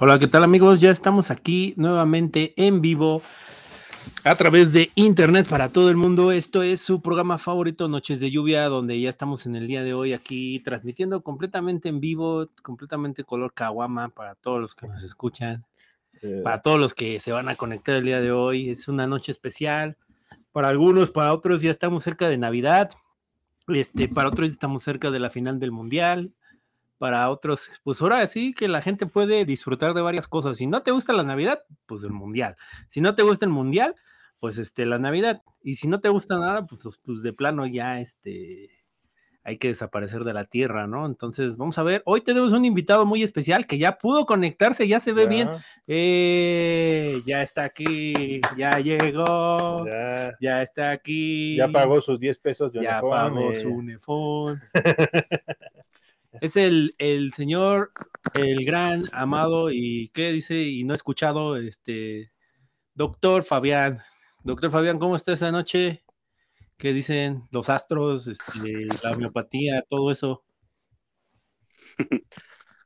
Hola, ¿qué tal amigos? Ya estamos aquí nuevamente en vivo a través de internet para todo el mundo. Esto es su programa favorito, Noches de Lluvia, donde ya estamos en el día de hoy aquí transmitiendo completamente en vivo, completamente color caguama para todos los que nos escuchan, Eh, para todos los que se van a conectar el día de hoy. Es una noche especial. Para algunos, para otros ya estamos cerca de Navidad. Este, para otros ya estamos cerca de la final del Mundial para otros, pues ahora sí que la gente puede disfrutar de varias cosas. Si no te gusta la Navidad, pues el Mundial. Si no te gusta el Mundial, pues este, la Navidad. Y si no te gusta nada, pues, pues de plano ya este, hay que desaparecer de la Tierra, ¿no? Entonces, vamos a ver. Hoy tenemos un invitado muy especial que ya pudo conectarse, ya se ve ya, bien. Eh, ya está aquí, ya llegó, ya, Ya, está aquí. ya pagó sus 10 pesos de Ya uniforme. pagó su uniforme. Es el, el señor, el gran amado y qué dice y no escuchado, este doctor Fabián. Doctor Fabián, ¿cómo está esa noche? ¿Qué dicen los astros, este, la homeopatía, todo eso?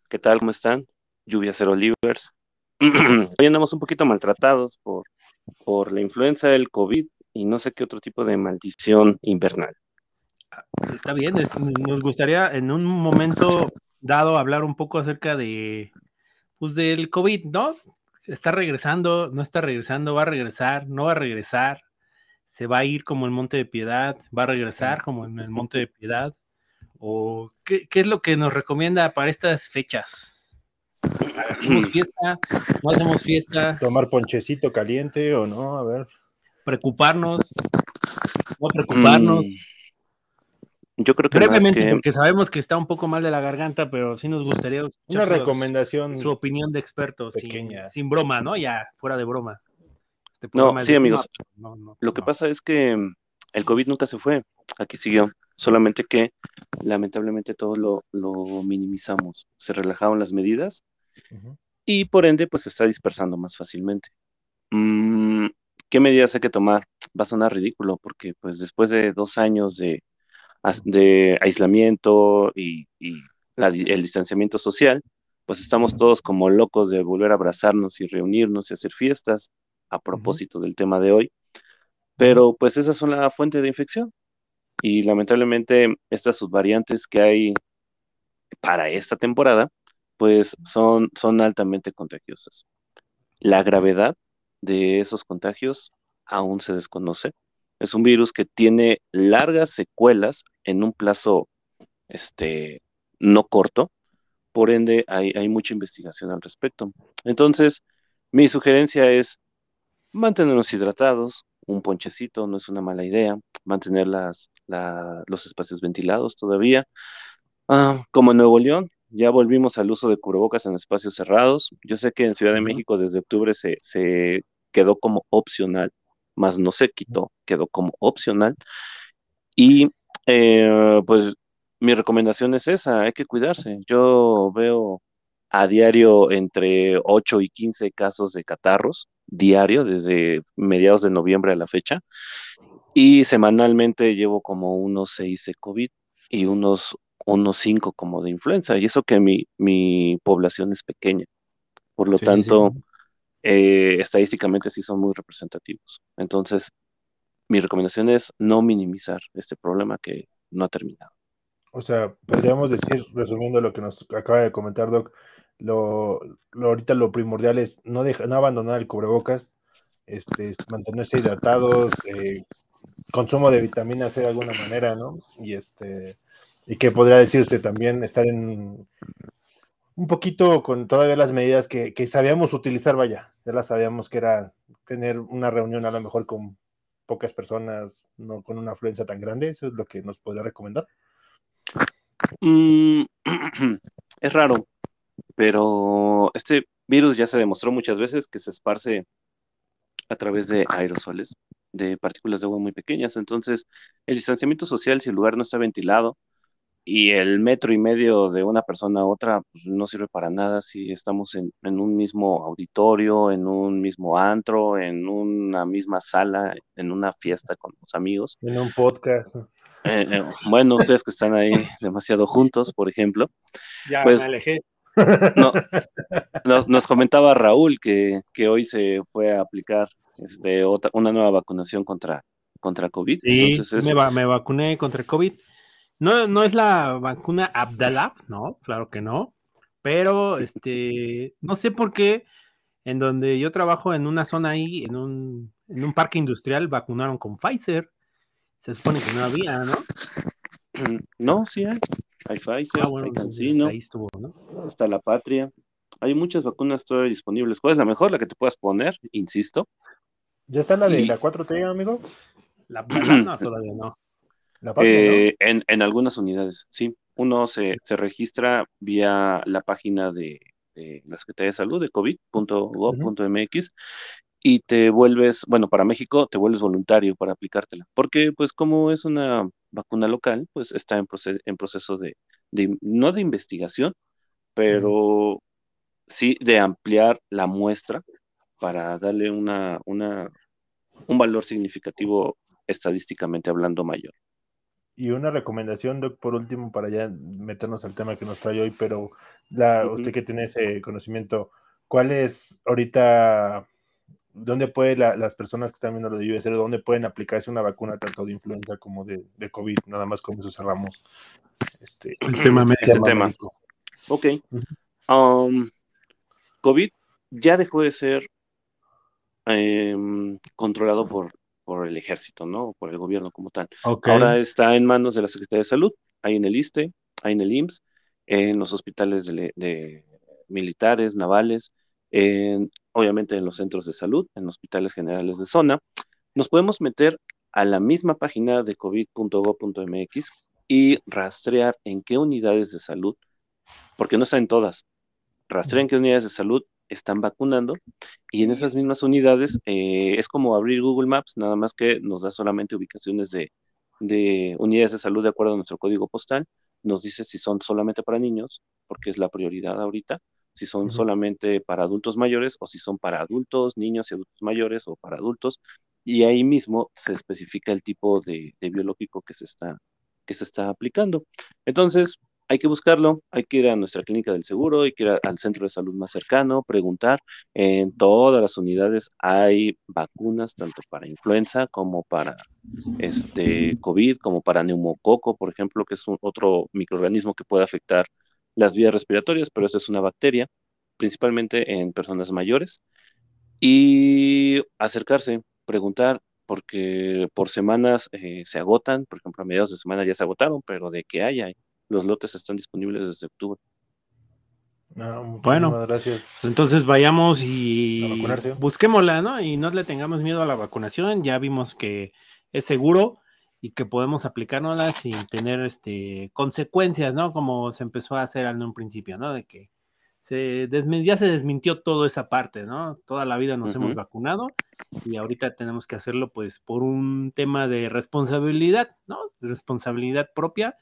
¿Qué tal? ¿Cómo están? Lluvia Cero Livers. Hoy andamos un poquito maltratados por, por la influenza del COVID y no sé qué otro tipo de maldición invernal. Está bien, es- nos gustaría en un momento dado hablar un poco acerca de, pues del COVID, ¿no? Está regresando, no está regresando, va a regresar, no va a regresar, se va a ir como el Monte de Piedad, va a regresar como en el Monte de Piedad, o qué, qué es lo que nos recomienda para estas fechas. ¿Hacemos fiesta? ¿No hacemos fiesta? Tomar ponchecito caliente o no, a ver. ¿Preocuparnos? ¿No preocuparnos? Mm, Yo creo que Brevemente, que- porque sabemos que está un poco mal de la garganta, pero sí nos gustaría Una escuchar su- recomendación. su opinión de expertos, sin, sin broma, ¿no? Ya, fuera de broma. Este No, sí, de amigos. broma, no, no, Lo que no. pasa es que mm, el COVID nunca se fue, aquí siguió, solamente que lamentablemente todos lo, lo minimizamos, se relajaron las medidas y por ende pues se está dispersando más fácilmente. Mm, ¿qué medidas hay que tomar? Va a sonar ridículo porque pues después de dos años de, de aislamiento y, y la di- el distanciamiento social, pues estamos todos como locos de volver a abrazarnos y reunirnos y hacer fiestas a propósito del tema de hoy. Pero pues esas son la fuente de infección y lamentablemente estas subvariantes que hay para esta temporada, pues son, son altamente contagiosas. La gravedad de esos contagios aún se desconoce. Es un virus que tiene largas secuelas en un plazo este, no corto, por ende hay, hay mucha investigación al respecto. Entonces, mi sugerencia es mantenernos hidratados, un ponchecito no es una mala idea, mantener las, la- los espacios ventilados todavía. Ah, como en Nuevo León, ya volvimos al uso de cubrebocas en espacios cerrados. Yo sé que en Ciudad de. México desde octubre se, se quedó como opcional, más no se quitó, quedó como opcional. Y eh, pues mi recomendación es esa, hay que cuidarse. Yo veo a diario entre 8 y 15 casos de catarros, diario, desde mediados de noviembre a la fecha. Y semanalmente llevo como unos 6 de COVID y unos, unos 5 como de influenza. Y eso que mi, mi población es pequeña. Por lo Sí, sí, sí. tanto, eh, estadísticamente sí son muy representativos. Entonces, mi recomendación es no minimizar este problema que no ha terminado. O sea, podríamos decir, resumiendo lo que nos acaba de comentar Doc, lo, lo- ahorita lo primordial es no, deja- no abandonar el cubrebocas, este, mantenerse hidratados, eh, consumo de vitaminas C de alguna manera, ¿no? Y este, y que podría decirse también estar en un poquito con todavía las medidas que, que sabíamos utilizar, vaya, ya las sabíamos que era tener una reunión a lo mejor con pocas personas, no con una afluencia tan grande, eso es lo que nos podría recomendar. Mm, es raro, pero este virus ya se demostró muchas veces que se esparce a través de aerosoles, de partículas de agua muy pequeñas. Entonces, el distanciamiento social, si el lugar no está ventilado y el metro y medio de una persona a otra, pues, no sirve para nada si estamos en, en un mismo auditorio, en un mismo antro, en una misma sala, en una fiesta con los amigos. En un podcast. Eh, eh, bueno, ustedes que están ahí demasiado juntos, por ejemplo. Ya Pues- me alejé. No, nos, comentaba Raúl que, hoy se fue a aplicar este, otra, una nueva vacunación contra, contra COVID. Sí, me, me, vacuné contra COVID. No, no es la vacuna Abdalab, no, claro que no. Pero este, no sé por qué en donde yo trabajo en una zona ahí, en un, en un parque industrial, vacunaron con Pfizer. Se supone que no había, ¿no? No, sí hay. Hay Pfizer, ah, hay Cancino, ahí estuvo, ¿no? está la Patria. Hay muchas vacunas todavía disponibles. ¿Cuál es la mejor? La que te puedas poner, insisto. ¿Ya está la de la 4T, amigo? La no, todavía no. La eh, En, en, algunas unidades, sí. Uno se, se registra vía la página de, de la Secretaría de Salud de covid.gov.mx y te vuelves, bueno, para México te vuelves voluntario para aplicártela, porque pues como es una vacuna local, pues está en, en proceso de, no de investigación, pero sí de ampliar la muestra para darle una, una, un valor significativo estadísticamente hablando mayor. Y una recomendación, Doc, por último, para ya meternos al tema que nos trae hoy, pero la, usted que tiene ese conocimiento, ¿cuál es ahorita ¿dónde puede las personas que están viendo lo de USR, dónde pueden aplicarse una vacuna tanto de influenza como de, COVID? Nada más con eso cerramos este, el tema, este tema. Ok. Um, COVID ya dejó de ser em, controlado por, por el ejército, ¿no? Por el gobierno como tal. Ahora está en manos de la Secretaría de Salud, hay en el ISTE, hay en el IMSS, en los hospitales de militares, navales, en, obviamente en los centros de salud, en hospitales generales de zona. Nos podemos meter a la misma página de covid.gov.mx y rastrear en qué unidades de salud, porque no están en todas, rastrear en qué unidades de salud están vacunando y en esas mismas unidades eh, es como abrir Google Maps, nada más que nos da solamente ubicaciones de, de unidades de salud de acuerdo a nuestro código postal, nos dice si son solamente para niños, porque es la prioridad ahorita, si son solamente para adultos mayores o si son para adultos, niños y adultos mayores o para adultos, y ahí mismo se especifica el tipo de, biológico que se, está, que se está aplicando. Entonces, hay que buscarlo, hay que ir a nuestra clínica del seguro, hay que ir al centro de salud más cercano, preguntar. En todas las unidades hay vacunas, tanto para influenza como para este COVID, como para neumococo, por ejemplo, que es otro microorganismo que puede afectar las vías respiratorias, pero esa es una bacteria, principalmente en personas mayores. Y acercarse, preguntar, porque por semanas eh, se agotan, por ejemplo, a mediados de semana ya se agotaron, pero de que haya, los lotes están disponibles desde octubre. bueno, gracias. Pues entonces vayamos y busquémosla, ¿no? Y no le tengamos miedo a la vacunación. Ya vimos que es seguro y que podemos aplicárnoslas sin tener este, consecuencias, ¿no? Como se empezó a hacer en un principio, ¿no? De que se ya se desmintió toda esa parte, ¿no? Toda la vida nos hemos vacunado y ahorita tenemos que hacerlo pues por un tema de responsabilidad, ¿no? De responsabilidad propia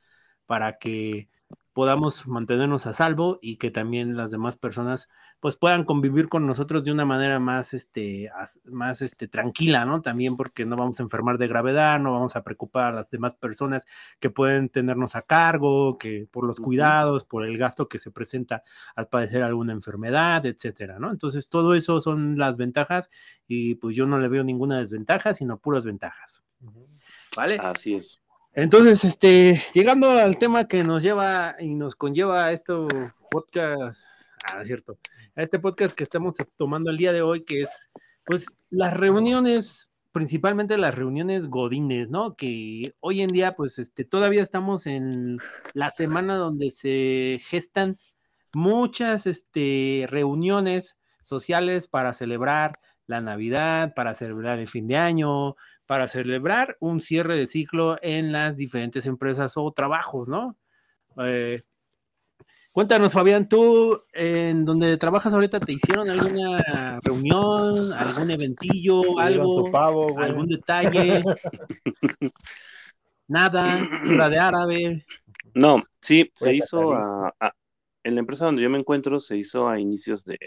para que podamos mantenernos a salvo y que también las demás personas pues puedan convivir con nosotros de una manera más este más este tranquila, ¿no? También porque no vamos a enfermar de gravedad, no vamos a preocupar a las demás personas que pueden tenernos a cargo, que por los cuidados, por el gasto que se presenta al padecer alguna enfermedad, etcétera, ¿no? Entonces, todo eso son las ventajas y pues yo no le veo ninguna desventaja, sino puras ventajas. ¿Vale? Así es. Entonces, este, llegando al tema que nos lleva y nos conlleva a esto podcast, ah, cierto, a este podcast que estamos tomando el día de hoy, que es, pues, las reuniones, principalmente las reuniones godines, ¿no? Que hoy en día, pues, este, todavía estamos en la semana donde se gestan muchas, este, reuniones sociales para celebrar la Navidad, para celebrar el fin de año, para celebrar un cierre de ciclo en las diferentes empresas o trabajos, ¿no? Eh, cuéntanos, Fabián, tú en donde trabajas ahorita, ¿te hicieron alguna reunión, algún eventillo, algo, algún detalle? Nada, la de árabe. No, sí, se hizo en la empresa donde yo me encuentro, se hizo a inicios de,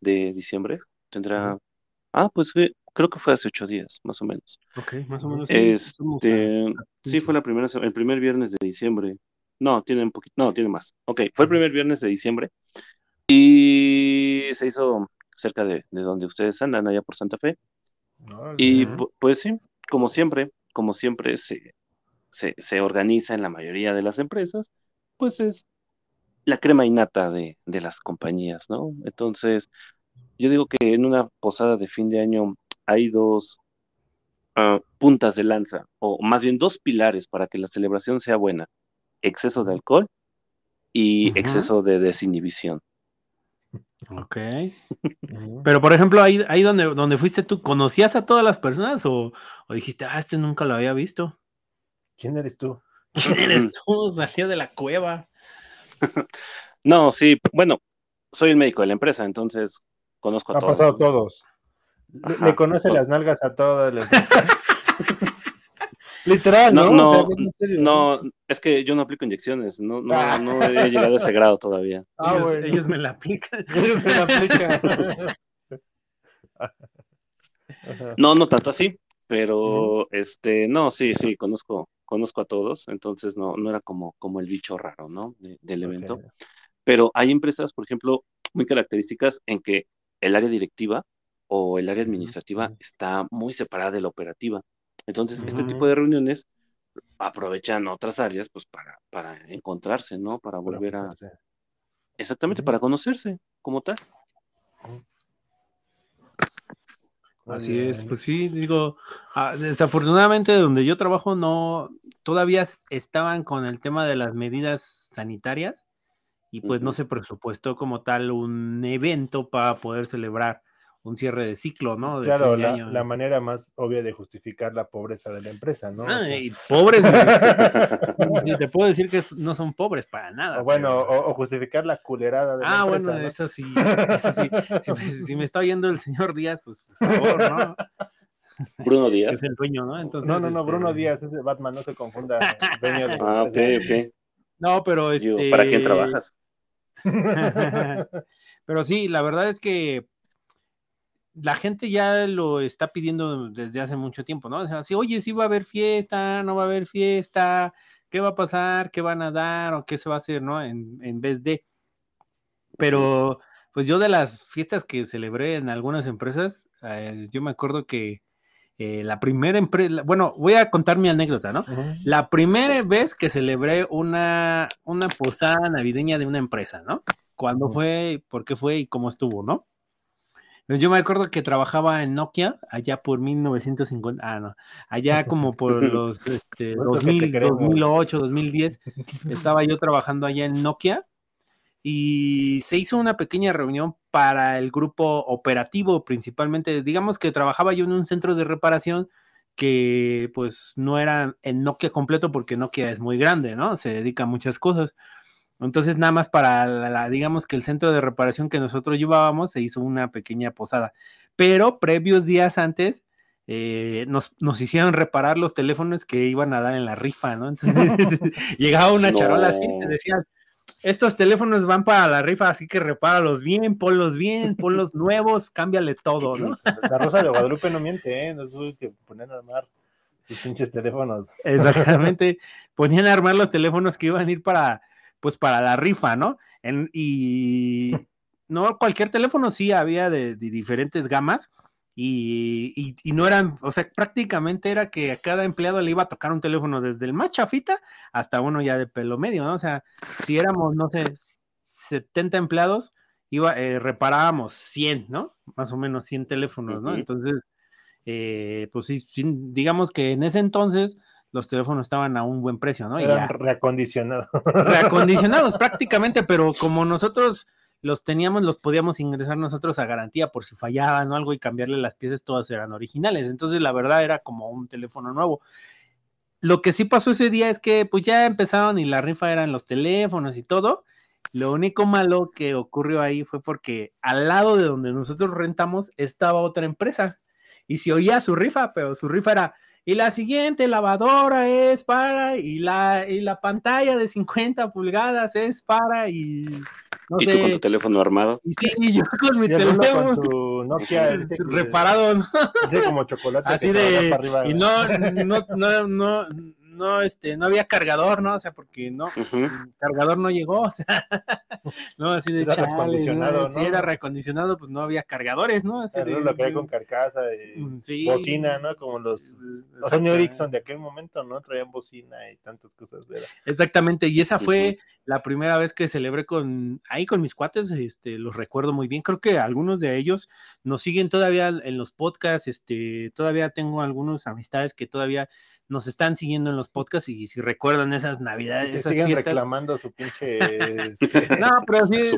de diciembre. Tendrá, ah, pues creo que fue hace ocho días, más o menos. Ok, más o menos. Sí, este, sí fue la primera, el primer viernes de diciembre. No, tiene un poquito, no, tiene más. Ok, fue el primer viernes de diciembre. Y se hizo cerca de, donde ustedes andan, allá por Santa Fe. y pues sí, como siempre, como siempre se, se, organiza en la mayoría de las empresas, pues es la crema innata de, de las compañías, ¿no? Entonces, yo digo que en una posada de fin de año hay dos ah, puntas de lanza, o más bien dos pilares para que la celebración sea buena. Exceso de alcohol y exceso de desinhibición. Ok. Pero por ejemplo, ahí, ahí donde, donde fuiste tú, ¿conocías a todas las personas o, o, dijiste, ah, este nunca lo había visto? ¿Quién eres tú? ¿Quién eres tú? Salió de la cueva. no, sí, bueno, soy el médico de la empresa, entonces conozco a todos. Ha pasado todos. Le, conoce las nalgas a todas las. Literal, ¿no? No, no, es que yo no aplico inyecciones, no, no, ah. no he llegado a ese grado todavía. Ah, ellos, me la aplican. Ellos me la aplican. no, no tanto así, pero este, no, sí, sí, conozco, conozco a todos, entonces no, no era como, como el bicho raro, ¿no? del evento. Pero hay empresas, por ejemplo, muy características en que el área directiva o el área administrativa está muy separada de la operativa. Entonces, este tipo de reuniones aprovechan otras áreas pues para, para encontrarse, ¿no? Para volver a... Exactamente, para conocerse como tal. Así es, pues sí, digo, ah, desafortunadamente donde yo trabajo no, todavía estaban con el tema de las medidas sanitarias y pues no se presupuestó como tal un evento para poder celebrar un cierre de ciclo, ¿no? claro, la, manera más obvia de justificar la pobreza de la empresa, ¿no? Ah, y pobres, te puedo decir que no son pobres para nada. bueno, o, justificar la culerada de ah, la empresa. Ah, bueno, eso sí, eso sí. Si, me está oyendo el señor Díaz, pues por favor, ¿no? Bruno Díaz. Es el dueño, ¿no? Entonces, no, no, no, Bruno este Díaz es de Batman, no se confunda. Dueño de ah, ok, ok. No, pero este. ¿Para quién trabajas? pero sí, la verdad es que la gente ya lo está pidiendo desde hace mucho tiempo, ¿no? O sea, si, oye, si va a haber fiesta, no va a haber fiesta, ¿qué va a pasar? ¿Qué van a dar? ¿O qué se va a hacer, no? En, vez de. Pero, pues yo de las fiestas que celebré en algunas empresas, eh, yo me acuerdo que eh, la primera empresa, bueno, voy a contar mi anécdota, ¿no? La primera vez que celebré una, una posada navideña de una empresa, ¿no? ¿Cuándo fue? ¿Por qué fue? ¿Y cómo estuvo, no? Pues yo me acuerdo que trabajaba en Nokia allá por 1950, ah, no, allá como por los este, 2000, 2008, 2010, estaba yo trabajando allá en Nokia y se hizo una pequeña reunión para el grupo operativo principalmente, digamos que trabajaba yo en un centro de reparación que pues no era en Nokia completo porque Nokia es muy grande, ¿no? Se dedica a muchas cosas. Entonces, nada más para, la, digamos que el centro de reparación que nosotros llevábamos, se hizo una pequeña posada. Pero previos días antes, eh, nos, hicieron reparar los teléfonos que iban a dar en la rifa, ¿no? Entonces, llegaba una charola así y te decían, estos teléfonos van para la rifa, así que repáralos bien, ponlos bien, ponlos nuevos, cámbiale todo, ¿no? La Rosa de Guadalupe no miente, ¿eh? No tuve que poner a armar los pinches teléfonos. Exactamente, ponían a armar los teléfonos que iban a ir para pues para la rifa, ¿no? y no cualquier teléfono sí había de, diferentes gamas y, no eran, o sea, prácticamente era que a cada empleado le iba a tocar un teléfono desde el más chafita hasta uno ya de pelo medio, ¿no? O sea, si éramos, no sé, 70 empleados, iba, eh, reparábamos 100, ¿no? Más o menos 100 teléfonos, ¿no? Entonces, eh, pues sí, digamos que en ese entonces los teléfonos estaban a un buen precio, ¿no? Eran reacondicionados. Reacondicionados prácticamente, pero como nosotros los teníamos, los podíamos ingresar nosotros a garantía por si fallaban o algo y cambiarle las piezas, todas eran originales. Entonces, la verdad era como un teléfono nuevo. Lo que sí pasó ese día es que pues ya empezaron y la rifa eran los teléfonos y todo. Lo único malo que ocurrió ahí fue porque al lado de donde nosotros rentamos estaba otra empresa y se oía su rifa, pero su rifa era y la siguiente lavadora es para, y la, y la pantalla de 50 pulgadas es para, y... ¿Y tú con tu teléfono armado? Y sí, y yo con mi teléfono. Con tu Nokia este reparado, ¿no? como chocolate. Así de... Y no, no, no, no no, este, no había cargador, ¿no? O sea, porque no, el cargador no llegó, o sea, no, así de Era reacondicionado, Si ¿no? era reacondicionado, pues no había cargadores, ¿no? Así Claro, de- lo que hay con carcasa y Mm, sí. bocina, ¿no? Como los. Sony Ericsson de aquel momento, ¿no? Traían bocina y tantas cosas. ¿verdad? Exactamente, y esa fue la primera vez que celebré con ahí con mis cuates, este, los recuerdo muy bien. Creo que algunos de ellos nos siguen todavía en los podcasts, este, todavía tengo algunos amistades que todavía nos están siguiendo en los podcasts y si recuerdan esas navidades, esas siguen fiestas. reclamando su pinche. este, No, pero sí,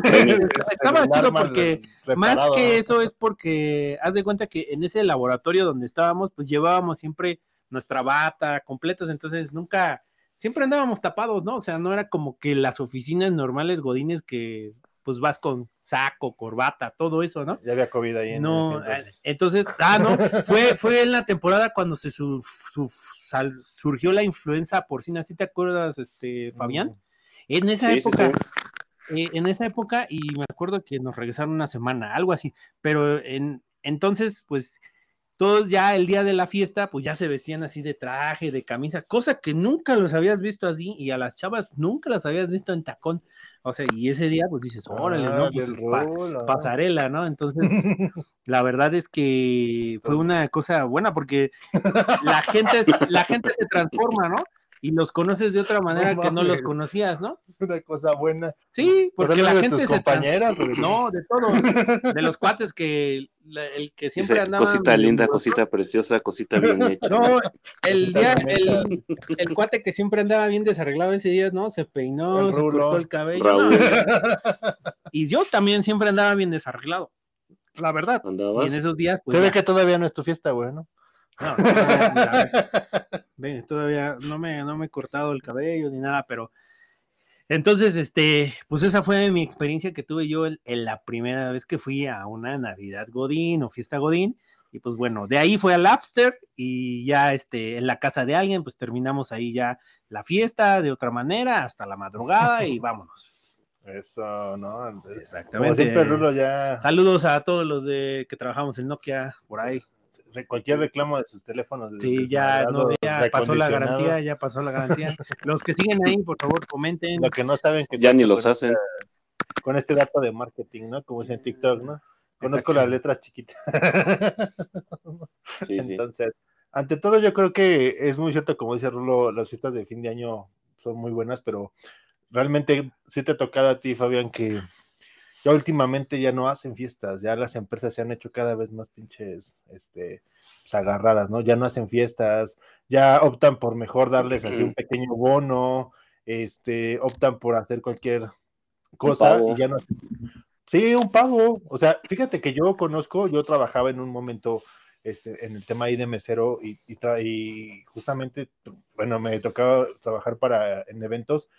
estaba chido porque más que eso es porque haz de cuenta que en ese laboratorio donde estábamos, pues llevábamos siempre nuestra bata completos, entonces nunca, siempre andábamos tapados, ¿no? O sea, no era como que las oficinas normales godines que pues vas con saco, corbata, todo eso, ¿no? Ya había COVID ahí. en No, entonces. eh, entonces, ah, no, fue, fue en la temporada cuando se su- su- sal- surgió la influenza porcina, ¿sí te acuerdas, este, Fabián? En esa Sí, sí, época, sí. eh, en esa época, y me acuerdo que nos regresaron una semana, algo así, pero en, entonces, pues, todos ya el día de la fiesta, pues ya se vestían así de traje, de camisa, cosa que nunca los habías visto así, y a las chavas nunca las habías visto en tacón, o sea, y ese día, pues dices, órale, ¿no? Pues es pa- pasarela, ¿no? Entonces, la verdad es que fue una cosa buena porque la gente, es- la gente se transforma, ¿no? Y los conoces de otra manera que no los conocías, ¿no? Una cosa buena. Sí, porque la de gente tus se trans- compañeras o de- No, de todos, de los cuates que la- el que siempre Dice, andaba cosita linda, cosita preciosa, cosita bien hecha. No, el día, el, cuate que siempre andaba bien desarreglado ese día, ¿no? Se peinó, El se cortó el cabello. Raúl. no, y yo también siempre andaba bien desarreglado. La verdad. Y ¿Andabas? en esos días, pues. Se ve ya. que todavía no es tu fiesta, güey, ¿no? No, no, todavía no me, no me he cortado el cabello ni nada, pero entonces, este, pues esa fue mi experiencia que tuve yo en, en la primera vez que fui a una Navidad Godín o fiesta Godín. Y pues bueno, de ahí fue al Lapster y ya este, en la casa de alguien, pues terminamos ahí ya la fiesta de otra manera hasta la madrugada y vámonos. Eso, ¿no? Exactamente. siempre, Rulo ya. Saludos a todos los de que trabajamos en Nokia por ahí. Cualquier reclamo de sus teléfonos. Sí, ya, no, ya pasó la garantía, ya pasó la garantía. Los que siguen ahí, por favor, comenten. Lo que no saben que Ya ni los hacen. esta- con este dato de marketing, ¿no? Como dicen en TikTok, ¿no? Conozco las letras chiquitas. Sí, sí. Entonces, ante todo, yo creo que es muy cierto, como dice Rulo, las fiestas de fin de año son muy buenas, pero realmente sí te ha tocado a ti, Fabián, que ya últimamente ya no hacen fiestas, ya las empresas se han hecho cada vez más pinches, este, pues, agarradas, ¿no? Ya no hacen fiestas, ya optan por mejor darles así un pequeño bono, este, optan por hacer cualquier cosa y ya no. Sí, un pago. O sea, fíjate que yo conozco, yo trabajaba en un momento este, en el tema ahí de mesero y, y, y justamente, bueno, me tocaba trabajar para en eventos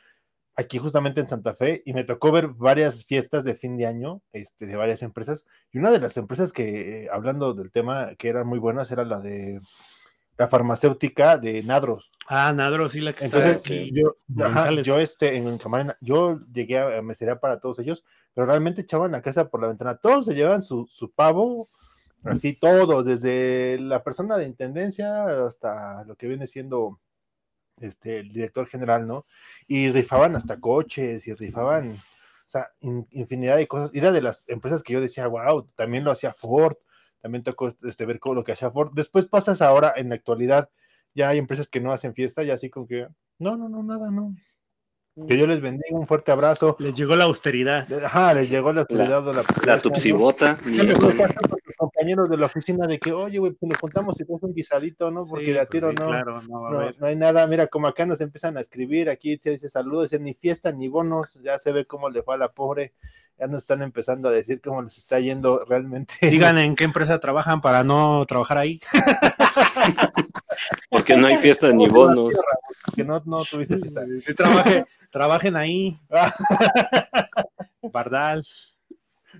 aquí justamente en Santa Fe y me tocó ver varias fiestas de fin de año este, de varias empresas y una de las empresas que, eh, hablando del tema, que eran muy buenas era la de la farmacéutica de Nadros. Ah, Nadro, sí, la que está Entonces, aquí. yo, ajá, yo este, en Camarena, yo llegué a, a meserear para todos ellos, pero realmente echaban la casa por la ventana. Todos se llevaban su, su pavo, así todos, desde la persona de intendencia hasta lo que viene siendo este, el director general, ¿no? Y rifaban hasta coches y rifaban, o sea, in- infinidad de cosas. Y era de las empresas que yo decía, wow, también lo hacía Ford, también tocó este, ver cómo lo que hacía Ford. Después pasas ahora, en la actualidad, ya hay empresas que no hacen fiesta, ya así como que, no, no, no, nada, no. Que Dios les bendiga, un fuerte abrazo. Les llegó la austeridad. Ajá, les llegó la autoridad de la La pobreza, ¿no? tupsibota. Compañeros de la oficina de que, oye, güey, pues nos juntamos y pues un guisadito, ¿no? Porque Sí, de a pues tiro sí, no, Claro, no va a no, haber. no hay nada. Mira, como acá nos empiezan a escribir, aquí se dice saludos, dice, ni fiesta ni bonos, ya se ve cómo le fue a la pobre, ya nos están empezando a decir cómo les está yendo realmente. Digan en qué empresa trabajan para no trabajar ahí. Porque no hay fiesta ni bonos. que no, no tuviste fiesta. Sí, trabaje- trabajen ahí. Bardal.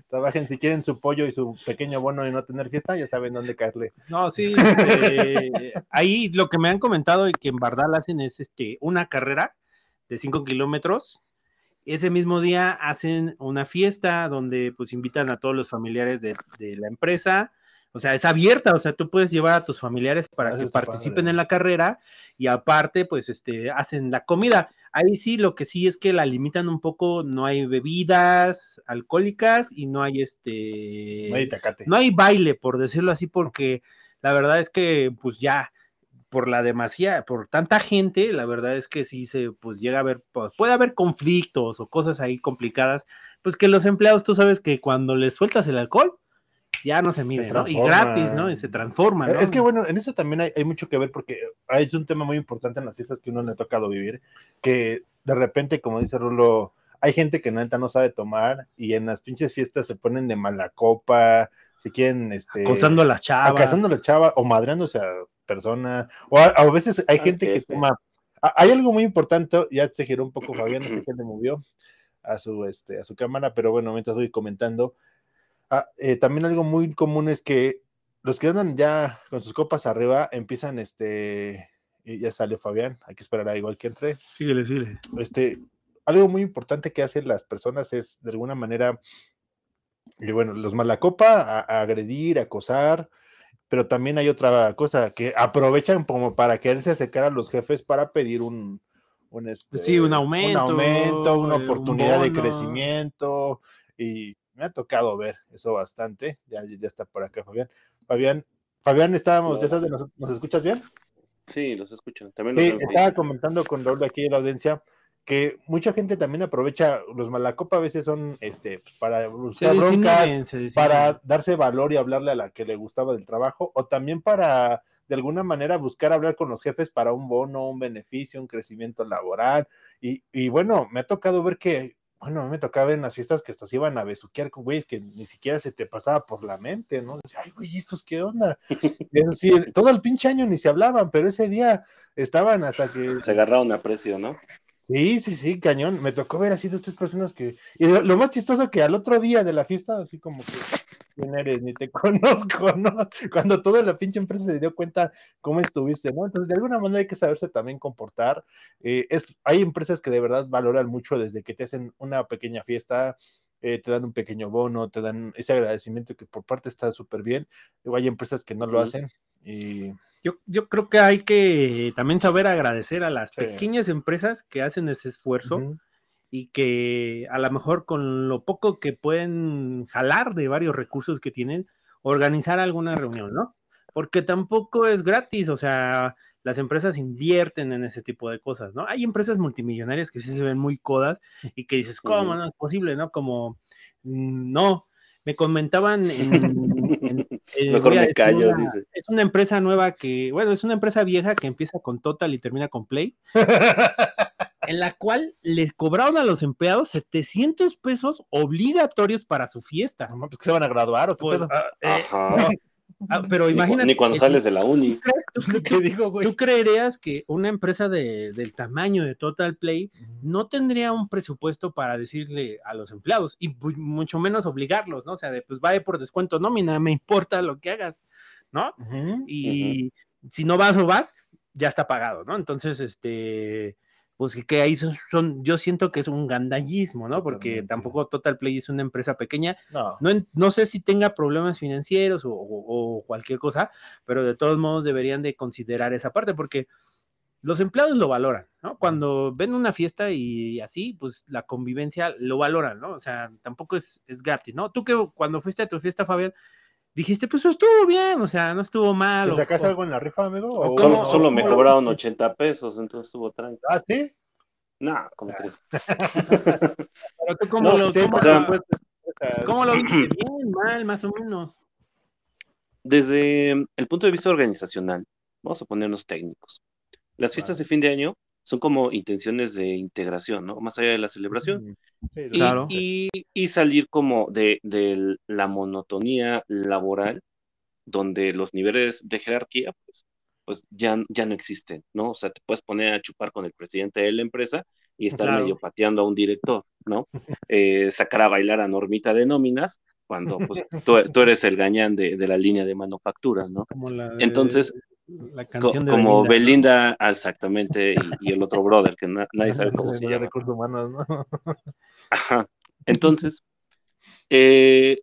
Trabajen si quieren su pollo y su pequeño bono y no tener fiesta, ya saben dónde caerle. No, sí, este, ahí lo que me han comentado y que en Bardal hacen es este, una carrera de 5 kilómetros. Ese mismo día hacen una fiesta donde pues invitan a todos los familiares de, de la empresa. O sea, es abierta, o sea, tú puedes llevar a tus familiares para que participen padre. en la carrera y aparte, pues, este, hacen la comida. Ahí sí, lo que sí es que la limitan un poco, no hay bebidas alcohólicas y no hay este, No hay tacate. no hay baile, por decirlo así, porque la verdad es que, pues ya, por la demasía, por tanta gente, la verdad es que sí se, pues llega a haber, pues, puede haber conflictos o cosas ahí complicadas, pues que los empleados, tú sabes que cuando les sueltas el alcohol, ya no se mide, ¿no? Y gratis, ¿no? Y se transforma, ¿no? Es que bueno, en eso también hay, hay mucho que ver porque hay es un tema muy importante en las fiestas que uno le ha tocado vivir, que de repente, como dice Rulo, hay gente que neta no sabe tomar y en las pinches fiestas se ponen de mala copa, si quieren, este, acosando a las chavas. acosando a la chava o madreándose a persona, o a, a veces hay Al gente que toma, a- hay algo muy importante, ya se giró un poco Fabián, qué le movió a su, este, a su cámara, pero bueno, mientras voy comentando, Ah, eh, también algo muy común es que los que andan ya con sus copas arriba empiezan, este, ya salió Fabián, hay que esperar a igual que entre. Síguele, síguele. Este, algo muy importante que hacen las personas es de alguna manera, y bueno, los malacopa, a, a agredir, acosar, pero también hay otra cosa que aprovechan como para quererse acercar a los jefes para pedir un, un, este, Sí, un aumento, aumento, una eh, un oportunidad de bono. crecimiento y me ha tocado ver eso bastante. Ya, ya está por acá Fabián. Fabián, Fabián, estábamos, ¿ya estás de nos, ¿nos escuchas bien? Sí, los escucho. También los Sí, estaba comentando con Raúl aquí en la audiencia que mucha gente también aprovecha, los malacopa a veces son este pues, para Se buscar broncas, para darse valor y hablarle a la que le gustaba del trabajo, o también para de alguna manera buscar hablar con los jefes para un bono, un beneficio, un crecimiento laboral. Y, y bueno, me ha tocado ver que, bueno, me tocaba ver en las fiestas que hasta se iban a besuquear con güeyes que ni siquiera se te pasaba por la mente, ¿no? Ay, güey, ¿estos qué onda? Y eso sí, todo el pinche año ni se hablaban, pero ese día estaban hasta que Se agarraron a precio, ¿no? Sí, sí, sí, cañón. Me tocó ver así dos, tres personas que. Y lo, lo más chistoso que al otro día de la fiesta, así como que. ¿Quién eres? Ni te conozco, ¿no? Cuando toda la pinche empresa se dio cuenta cómo estuviste, ¿no? Entonces, de alguna manera hay que saberse también comportar. Eh, es, hay empresas que de verdad valoran mucho desde que te hacen una pequeña fiesta, eh, te dan un pequeño bono, te dan ese agradecimiento que por parte está súper bien. Luego hay empresas que no lo hacen y Yo, yo creo que hay que también saber agradecer a las Sí. pequeñas empresas que hacen ese esfuerzo y que a lo mejor con lo poco que pueden jalar de varios recursos que tienen, organizar alguna reunión, ¿no? Porque tampoco es gratis, o sea, las empresas invierten en ese tipo de cosas, ¿no? Hay empresas multimillonarias que sí se ven muy codas y que dices, ¿cómo no es posible, no? Como, mm, no, me comentaban en... en- eh, Mejor me callo, una- dice. Es una empresa nueva que, bueno, es una empresa vieja que empieza con Total y termina con Play en la cual les cobraron a los empleados 700 pesos obligatorios para su fiesta. No, pues que se van a graduar o qué Pues, pedo? ah, eh, no, ah, pero imagínate. Ni cuando sales de la uni. ¿tú crees- tú- tú- ¿Qué digo, güey? ¿Tú creerías que una empresa de- del tamaño de Total Play no tendría un presupuesto para decirle a los empleados y mu- mucho menos obligarlos, ¿no? O sea, de, pues vaya por descuento nómina, me importa lo que hagas, ¿no? Ujú. y si no vas o vas, ya está pagado, ¿no? Entonces, este, pues que, ahí son, son- yo siento que es un gandallismo, ¿no? Porque tampoco Total Play es una empresa pequeña, No. no, no sé si tenga problemas financieros o, o- o cualquier cosa, pero de todos modos deberían de considerar esa parte porque los empleados lo valoran, ¿no? Cuando ven una fiesta y así, pues la convivencia lo valoran, ¿no? O sea, tampoco es, es gratis, ¿no? Tú que cuando fuiste a tu fiesta, Fabián, dijiste, pues estuvo bien, o sea, no estuvo mal. ¿Te o- sacaste o- algo en la rifa, amigo? o ¿O cómo- Solo, solo me cobraron viste? 80 pesos, entonces estuvo tranquilo. ¿Ah, sí? No, ¿cómo crees? Pero tú cómo No, lo, sí, cómo o sea, lo- pues, o sea, cómo lo viste? Bien, mal, más o menos. Desde el punto de vista organizacional, vamos a ponernos técnicos. Las fiestas de fin de año son como intenciones de integración, ¿no? Más allá de la celebración. Sí, Y, Claro. y- y salir como de, de la monotonía laboral, donde los niveles de jerarquía, pues, pues ya, ya no existen, ¿no? O sea, te puedes poner a chupar con el presidente de la empresa y estar Claro. medio pateando a un director, ¿no? Eh, sacar a bailar a Normita de nóminas, cuando pues, tú, tú eres el gañán de, de la línea de manufacturas, ¿no? Como la de- Entonces, la Co- canción de como Belinda, ah, exactamente, y, y el otro brother, que na- nadie sabe cómo se de llama. recursos humanos, ¿no? Ajá. Entonces, eh,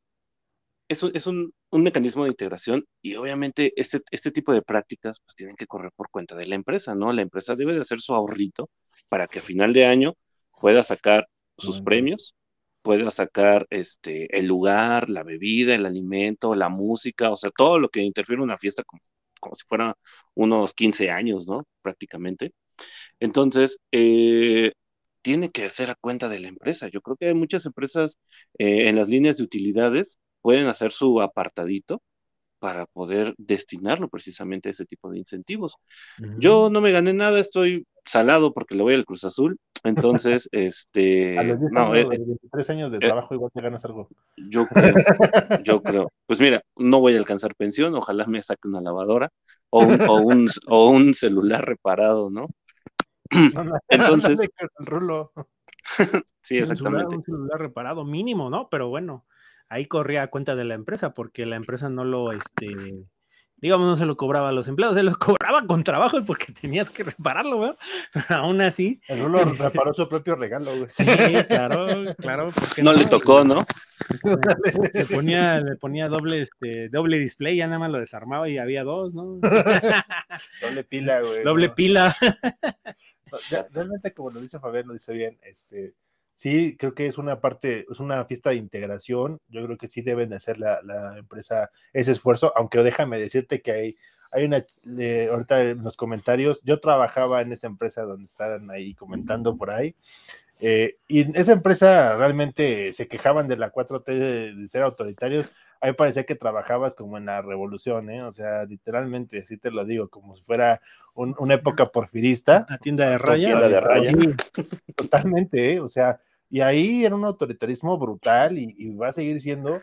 es, un, es un, un mecanismo de integración y obviamente este, este tipo de prácticas pues tienen que correr por cuenta de la empresa, ¿no? La empresa debe de hacer su ahorrito para que a final de año pueda sacar sus premios, pueda sacar este, el lugar, la bebida, el alimento, la música, o sea, todo lo que interfiere en una fiesta como, como si fuera unos 15 años, ¿no? Prácticamente. Entonces, eh, tiene que ser a cuenta de la empresa. Yo creo que hay muchas empresas eh, en las líneas de utilidades pueden hacer su apartadito para poder destinarlo precisamente a ese tipo de incentivos. Yo no me gané nada, estoy salado porque le voy al Cruz Azul, entonces, este... A los no, eh, 23 años de eh, trabajo igual te ganas algo. Yo creo, yo creo. Pues mira, no voy a alcanzar pensión, ojalá me saque una lavadora o un, o un, o un celular reparado, ¿no? Entonces... rulo. sí, exactamente. Un celular, reparado mínimo, ¿no? Pero bueno, ahí corría a cuenta de la empresa porque la empresa no lo, este, digamos, no se lo cobraba a los empleados, se los cobraba con trabajo porque tenías que repararlo, ¿verdad? Pero aún así. El rulo reparó su propio regalo, güey. Sí, claro, claro. No, no, le tocó, ¿no? Le ponía, le ponía doble, este, doble display, ya nada más lo desarmaba y había dos, ¿no? doble pila, güey. Doble pila realmente, como lo dice Fabián, lo dice bien, este, sí, creo que es una parte, es una fiesta de integración. Yo creo que sí deben de hacer la, la empresa ese esfuerzo, aunque déjame decirte que hay, hay una, ahorita en los comentarios, yo trabajaba en esa empresa donde estaban ahí comentando por ahí. Eh, y esa empresa realmente se quejaban de la 4T de ser autoritarios, a mí parecía que trabajabas como en la revolución, ¿eh? O sea, literalmente, así te lo digo, como si fuera una época porfirista. Una tienda de raya. Tienda de raya. totalmente, ¿eh? O sea, y ahí era un autoritarismo brutal y, va a seguir siendo.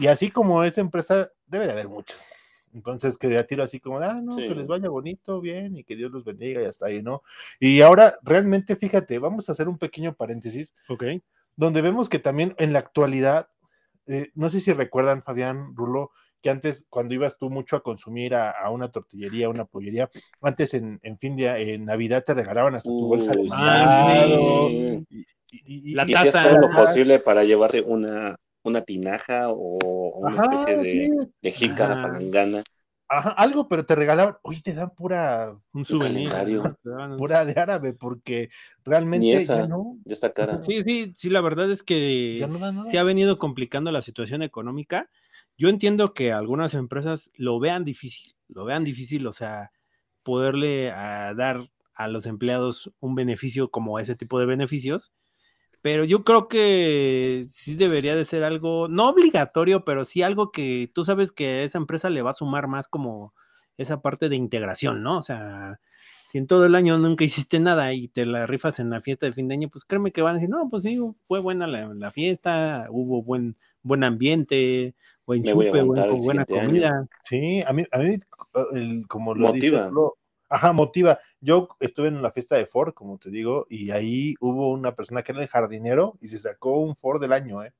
Y así como esa empresa, debe de haber muchas. Entonces, que de a tiro así como, ah, no, que les vaya bonito, bien, y que Dios los bendiga y hasta ahí, ¿no? Y ahora, realmente, fíjate, vamos a hacer un pequeño paréntesis. Ok. Donde vemos que también en la actualidad eh, no sé si recuerdan, Fabián Rulo, que antes, cuando ibas tú mucho a consumir a, una tortillería, a una pollería, antes en, fin de en Navidad te regalaban hasta tu bolsa de mandado. Y, la taza. todo lo posible para llevarte una, una tinaja o una especie de, de jícara palangana. Ajá, algo, pero te regalaban, oye, te dan pura un souvenir, pura de árabe, porque realmente ya no. Ya está cara. Sí, sí, sí, la verdad es que se ha venido complicando la situación económica. Yo entiendo que algunas empresas lo vean difícil, lo vean difícil, o sea, poderle a ah, dar a los empleados un beneficio como ese tipo de beneficios, pero yo creo que sí debería de ser algo, no obligatorio, pero sí algo que tú sabes que a esa empresa le va a sumar más como esa parte de integración, ¿no? O sea, si en todo el año nunca hiciste nada y te la rifas en la fiesta de fin de año, pues créeme que van a decir, no, pues sí, fue buena la, fiesta, hubo buen, buen ambiente, buen chupe, buena comida. Sí, a mí, a mí como lo Motiva. Ajá, motiva. Yo estuve en la fiesta de Ford, como te digo, y ahí hubo una persona que era el jardinero y se sacó un Ford del año, ¿eh?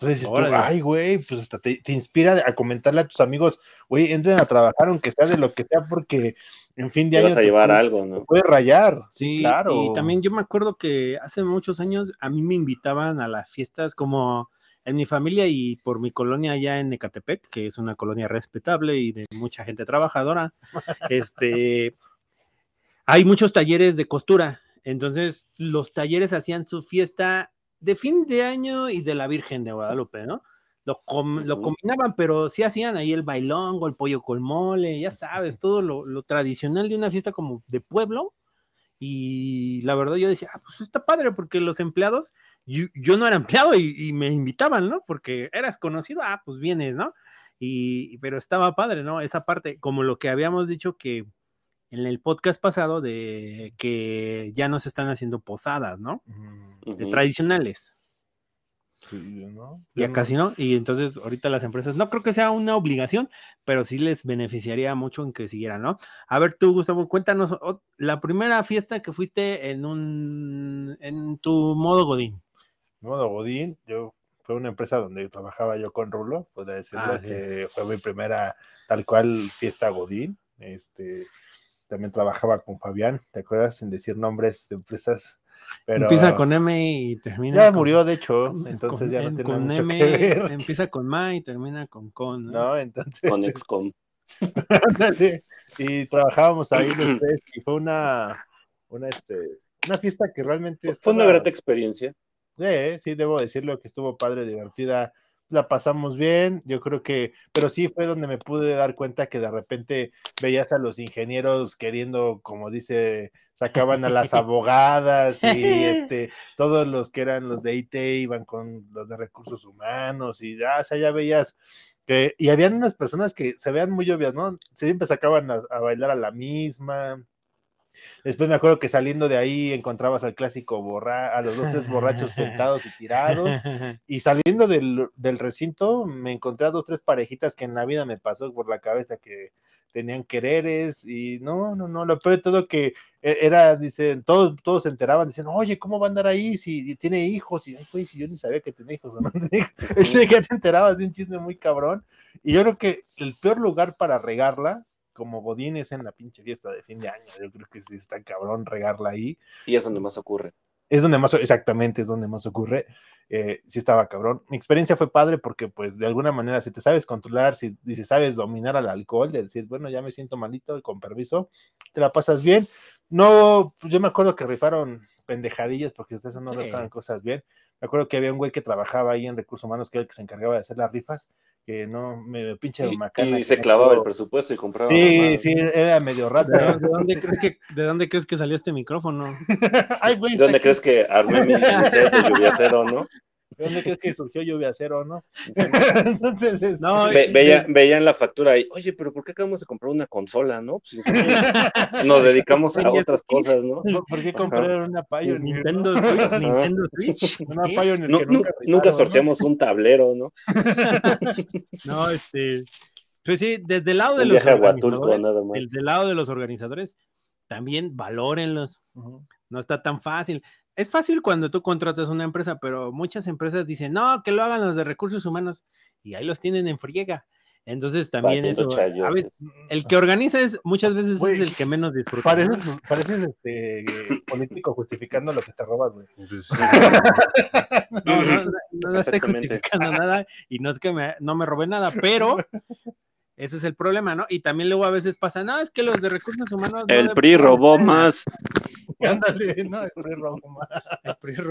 Entonces dices tú, ay, güey, pues hasta te, inspira a comentarle a tus amigos, güey, entren a trabajar aunque sea de lo que sea, porque en fin de año. Vas a llevar algo, ¿no? Puede rayar. Sí, claro. Y también yo me acuerdo que hace muchos años a mí me invitaban a las fiestas como en mi familia y por mi colonia allá en Ecatepec, que es una colonia respetable y de mucha gente trabajadora, este, hay muchos talleres de costura. Entonces, los talleres hacían su fiesta de fin de año y de la Virgen de Guadalupe, ¿no? Lo, lo combinaban, pero sí hacían ahí el bailongo, el pollo con mole, ya sabes, todo lo tradicional de una fiesta como de pueblo, y la verdad yo decía, ah, pues está padre porque los empleados, yo, no era empleado y, me invitaban, ¿no? Porque eras conocido, ah, pues vienes, ¿no? Y, pero estaba padre, ¿no? Esa parte, como lo que habíamos dicho que en el podcast pasado de que ya no se están haciendo posadas, ¿no? De tradicionales. Ya casi no. Y entonces ahorita las empresas, no creo que sea una obligación, pero sí les beneficiaría mucho en que siguieran, ¿no? A ver, tú, Gustavo, cuéntanos la primera fiesta que fuiste en un en tu modo Godín. Modo Godín, yo fue una empresa donde trabajaba yo con Rulo, podría decirlo ah, que fue mi primera tal cual fiesta Godín. Este también trabajaba con Fabián, ¿te acuerdas? Sin decir nombres de empresas Pero Empieza con M y termina ya con- murió, de hecho, con- entonces con- ya no en- tiene con mucho M, que ver. Empieza con Ma y termina con Con. ¿no? ¿no? Entonces, Con XCOM. ándale, y trabajábamos ahí los tres y fue una, una, este, una fiesta que realmente Fue una estaba- grata experiencia. Eh, sí, debo decirlo que estuvo padre, divertida, la pasamos bien, yo creo que, pero sí fue donde me pude dar cuenta que de repente veías a los ingenieros queriendo, como dice, sacaban a las abogadas y este, todos los que eran los de IT iban con los de recursos humanos y ya, o sea, ya veías que, y habían unas personas que se vean muy obvias, ¿no? Siempre sacaban a- a bailar a la misma. Después me acuerdo que saliendo de ahí encontrabas al clásico borra a los dos, tres borrachos sentados y tirados. Y saliendo del, del recinto, me encontré a dos, tres parejitas que en la vida me pasó por la cabeza que tenían quereres. Y no, no, no, lo peor de todo que e- era, dicen, todos, todos se enteraban, dicen, oye, ¿cómo va a andar ahí si, si tiene hijos? Y, si yo ni sabía que tenía hijos o no tenía hijos. Ese que te enterabas de un chisme muy cabrón. Y yo creo que el peor lugar para regarla, como Bodín, es en la pinche fiesta de fin de año. Yo creo que sí está cabrón regarla ahí. Y es donde más ocurre. Es donde más, exactamente, es donde más ocurre. Eh, sí estaba cabrón. Mi experiencia fue padre porque, pues, de alguna manera, si te sabes controlar, si, si sabes dominar al alcohol, de decir, bueno, ya me siento malito y con permiso, te la pasas bien. No, pues, yo me acuerdo que rifaron pendejadillas porque ustedes no Sí. rifaban cosas bien. Me acuerdo que había un güey que trabajaba ahí en recursos humanos que era el que se encargaba de hacer las rifas, que no, me pinche Y, macana. y se clavaba el presupuesto y compraba. Sí, sí, era medio ¿De, rata. de dónde crees que, ¿De dónde crees que salió este micrófono? Ay, güey, ¿De dónde aquí. crees que armé mi set de lluvia cero, no? ¿De dónde crees que surgió lluvia cero, no? Entonces, este, No, Ve- y- veía, veían la factura ahí, oye, pero ¿por qué acabamos de comprar una consola, no? Pues, nos dedicamos a otras cosas, ¿no? ¿por- ¿por qué compraron una Pioneer? Nintendo no? Switch. Nintendo Switch. Nunca, sorteamos un tablero, ¿no? No, este. Pues sí, desde el lado de Un los organizadores, nada más. del, del lado de los organizadores, también valórenlos. No está tan fácil. Es fácil cuando tú contratas una empresa, pero muchas empresas dicen, no, que lo hagan los de recursos humanos y ahí los tienen en friega. Entonces también Batiendo eso, a chayotes. veces, el que organiza es muchas veces Güey, es el que menos disfruta. Pareces, pareces este, político justificando lo que te robas, güey. No, no, no, no estoy justificando nada y no es que me, no me robé nada, pero ese es el problema, ¿no? Y también luego a veces pasa, no, es que los de recursos humanos. no El PRI robó ganas". más. Ándale, no, el PRI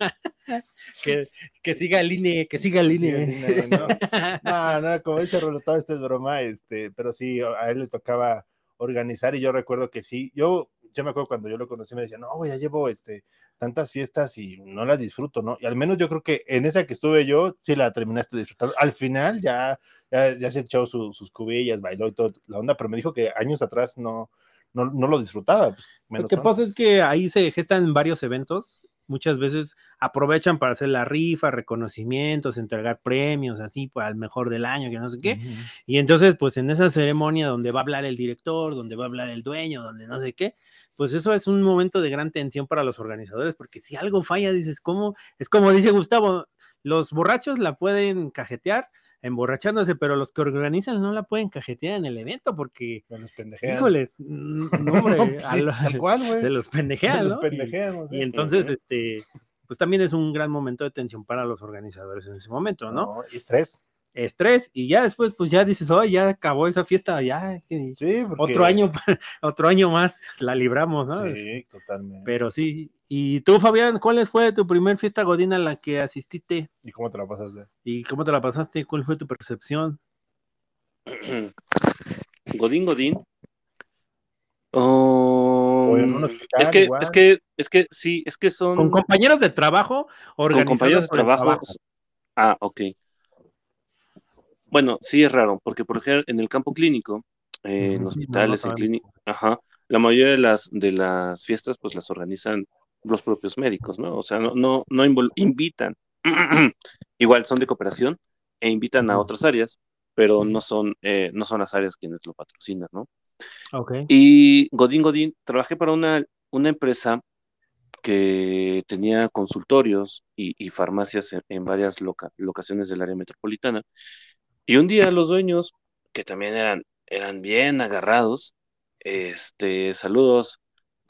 que, que siga el INE, que siga el INE. sí, no, no. No, no, como dice Rolo, todo esto es broma, este, pero sí, a él le tocaba organizar y yo recuerdo que sí, yo, yo me acuerdo cuando yo lo conocí me decía, no, güey, ya llevo este, tantas fiestas y no las disfruto, ¿no? Y al menos yo creo que en esa que estuve yo, sí la terminaste disfrutando. Al final ya, ya, ya se echó su- sus cubillas, bailó y todo la onda, pero me dijo que años atrás no, no, no lo disfrutaba. Pues, Lo que pasa es que ahí se gestan varios eventos. Muchas veces aprovechan para hacer la rifa, reconocimientos, entregar premios, así, para el mejor del año, que no sé qué. Y entonces, pues en esa ceremonia donde va a hablar el director, donde va a hablar el dueño, donde no sé qué, pues eso es un momento de gran tensión para los organizadores, porque si algo falla, dices, ¿cómo? Es como dice Gustavo, los borrachos la pueden cajetear emborrachándose, pero los que organizan no la pueden cajetear en el evento, porque, Me los pendejean. híjole, no, hombre, a Sí, lo- tal cual, güey. de los pendejean, De los ¿no? Y- pendejean, o y sea, entonces, este, pues también es un gran momento de tensión para los organizadores en ese momento, ¿no? No, y estrés. Estrés, y ya después, pues ya dices, oh, ya acabó esa fiesta, ya, Sí, porque- otro año, otro año más la libramos, ¿no? Sí, totalmente. Pero sí. Y tú, Fabián, ¿cuál fue tu primer fiesta godina a la que asististe? ¿Y cómo te la pasaste? ¿Y cómo te la pasaste? ¿Cuál fue tu percepción? Godín, Godín. Oh, hospital, es que, igual. es que, es que sí, es que son ¿Con compañeros de trabajo? con compañeros de el trabajo. Ah, ok. Bueno, sí es raro, porque por ejemplo en el campo clínico, eh, en hospitales, no en clínicas, ajá, la mayoría de las de las fiestas pues las organizan los propios médicos, ¿no? O sea, no, no, no invitan, igual son de cooperación e invitan a otras áreas, pero no son, eh, no son las áreas quienes lo patrocinan, ¿no? Ok. Y Godín Godín, trabajé para una, una empresa que tenía consultorios y, y farmacias en, en varias loca- locaciones del área metropolitana. Y un día los dueños, que también eran, eran bien agarrados, este, saludos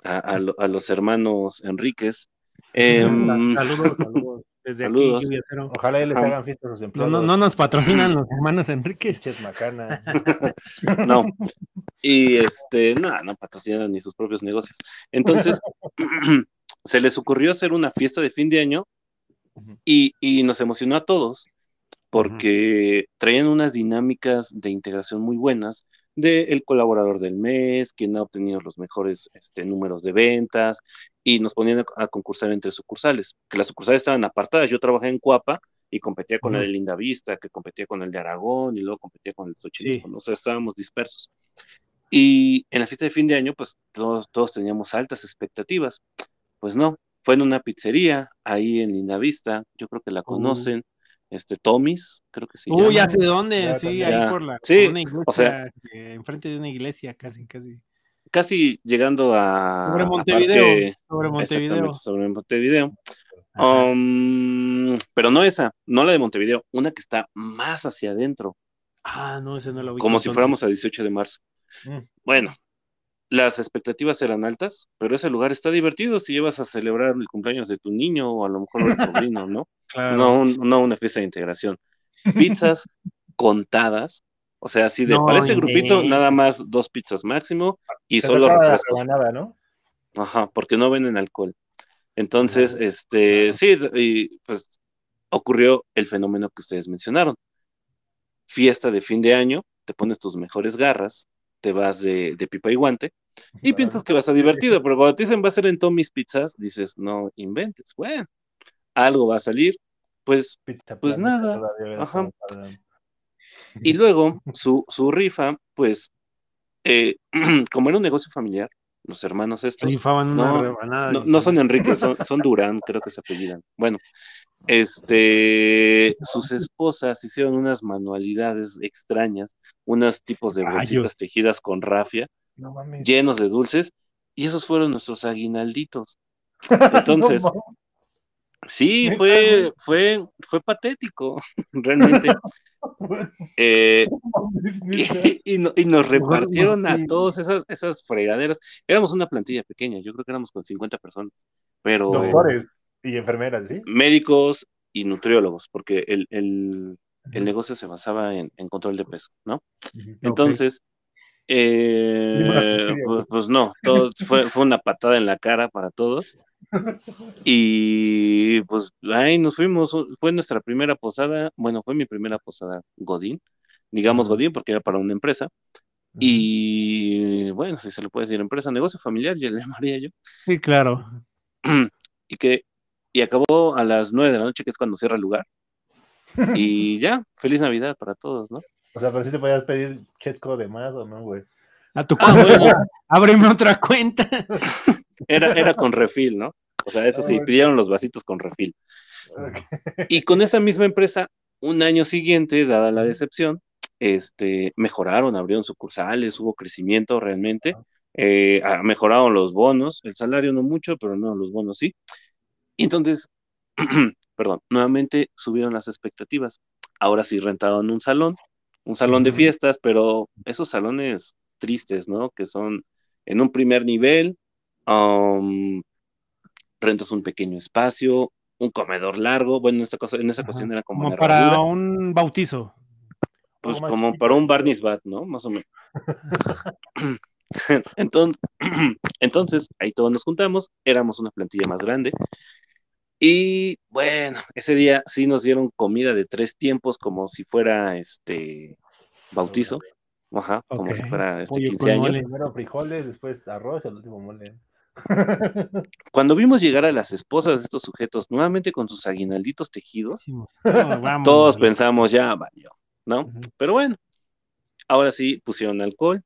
a, a lo- a los hermanos Enríquez, Em, Saludos, saludos. Desde Saludos. aquí, Lluvia Cero. Ojalá y les hagan fiesta a No, empleados. no, no nos patrocinan los hermanos Enrique. Pinches macanas. no. Y este, nada, no patrocinan ni sus propios negocios. Entonces, se les ocurrió hacer una fiesta de fin de año y, y nos emocionó a todos porque traían unas dinámicas de integración muy buenas de el colaborador del mes, quien ha obtenido los mejores este, números de ventas, y nos ponían a, a concursar entre sucursales, que las sucursales estaban apartadas. Yo trabajé en Cuapa y competía con Ujú. el de Lindavista, que competía con el de Aragón, y luego competía con el de Xochimilco, Sí. o sea, estábamos dispersos. Y en la fiesta de fin de año, pues todos, todos teníamos altas expectativas. Pues no, fue en una pizzería ahí en Lindavista, yo creo que la conocen, este Tommy's, creo que se Uy, ya llama. sé dónde, Ya sí, también. ahí Ya. por la Sí, por una iglesia, o sea- eh, enfrente de una iglesia, casi, casi. Casi llegando a, Sobre a Montevideo, Parque- sobre Montevideo. Sobre Montevideo. Um, pero no esa, no la de Montevideo, una que está más hacia adentro, Ah, no, ese no lo vi. como si fuéramos a 18 de marzo. Mm. Bueno, las expectativas eran altas, pero ese lugar está divertido si llevas a celebrar el cumpleaños de tu niño o a lo mejor el sobrino, ¿no? Claro. No, un- no una fiesta de integración. Pizzas contadas, o sea, así de No, para ese grupito, nada más dos pizzas máximo y Se solo refrescos. rebanada, ¿no? Ajá, porque no venden alcohol. Entonces, este, sí, y pues ocurrió el fenómeno que ustedes mencionaron. Fiesta de fin de año, te pones tus mejores garras, te vas de, de pipa y guante y piensas que vas a divertido, pero cuando te dicen va a ser en Tommy's Pizzas, dices, no inventes, bueno, algo va a salir, pues, Pizza Pues nada, ajá. y luego su, su rifa, pues, eh, como era un negocio familiar, los hermanos estos, Rifaban una No, rebanada. No, dice. no son Enrique, son, son Durán, creo que se apellidan. Bueno, este, sus esposas hicieron unas manualidades extrañas, unos tipos de bolsitas tejidas con rafia, No mames. llenos de dulces, y esos fueron nuestros aguinalditos. Entonces, No. Sí, ¿Neta, fue, fue, fue patético, realmente. Eh, y, y no- y nos repartieron a todos esas, esas fregaderas. Éramos una plantilla pequeña, yo creo que éramos con 50 personas, pero Doctores y enfermeras, ¿sí? médicos y nutriólogos, porque el, el- el negocio se basaba en, en control de peso, ¿no? Entonces, eh, pues, pues no, todo, fue, fue una patada en la cara para todos. Y pues ahí nos fuimos, fue nuestra primera posada, bueno, fue mi primera posada Godín, digamos. Godín porque era para una empresa. Y bueno, si se le puede decir empresa, negocio familiar, ya le llamaría yo. Sí, claro. y que y acabó a las nueve de la noche, que es cuando cierra el lugar. Y ya, feliz Navidad para todos, ¿no? O sea, pero si te podías pedir Chetco de más o no, güey. A tu Ah, cuenta. bueno, Ábreme otra cuenta. era, era con refil, ¿no? O sea, eso Ah, sí, bueno. pidieron los vasitos con refil. Y con esa misma empresa, un año siguiente, dada la decepción, este, mejoraron, abrieron sucursales, hubo crecimiento realmente, eh, ah, mejoraron los bonos, el salario no mucho, pero no, los bonos sí. Y entonces, perdón, nuevamente subieron las expectativas. Ahora sí rentaron un salón, un salón de fiestas, pero esos salones tristes, ¿no? Que son en un primer nivel, um, rentas un pequeño espacio, un comedor largo, bueno, en esta cosa, en esa ocasión era como, para un bautizo. pues como para un Barney's Bat, ¿no? Más o menos. Entonces, entonces, ahí todos nos juntamos, éramos una plantilla más grande. Y bueno, ese día sí nos dieron comida de tres tiempos, como si fuera este bautizo, ajá, como si fuera este Pollo 15 con años. mole. Primero frijoles, después arroz, el último mole. Cuando vimos llegar a las esposas de estos sujetos, nuevamente con sus aguinalditos tejidos, Dijimos, "No, vamos, todos vale". pensamos, ya valió, ¿no? Pero bueno, ahora sí pusieron alcohol,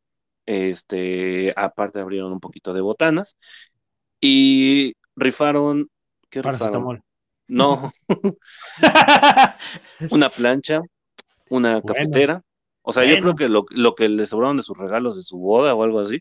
este, aparte abrieron un poquito de botanas y rifaron, ¿qué rifaron? No, una plancha, una Bueno. cafetera, o sea, yo Bueno. creo que lo, lo que le sobraron de sus regalos de su boda o algo así,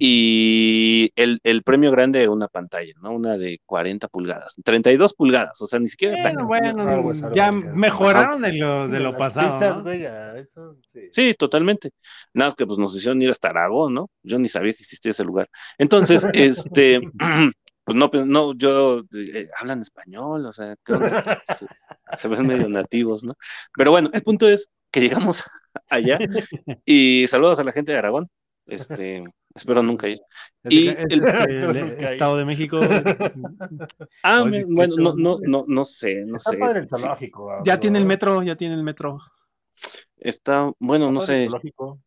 y el, el premio grande, una pantalla, ¿no? Una de 40 pulgadas, 32 pulgadas, o sea, ni siquiera tan Bueno, bueno, Algo es algo, ya mejoraron de lo, de lo pasado. pizzas, ¿no? eso. Sí, totalmente. Nada más que pues nos hicieron ir hasta Aragón, ¿no? Yo ni sabía que existía ese lugar. Entonces, este, pues no, pues, no, yo, eh, hablan español, o sea, creo que se, se ven medio nativos, ¿no? Pero bueno, el punto es que llegamos allá y saludos a la gente de Aragón, este, espero nunca ir. Y el- este, el Nunca he Estado de México ah, me- bueno, no, ¿qué no, no, no sé, no Está sé. padre el Sí, ya tiene el metro, ya tiene el metro. está, bueno, Está no sé, zoológico.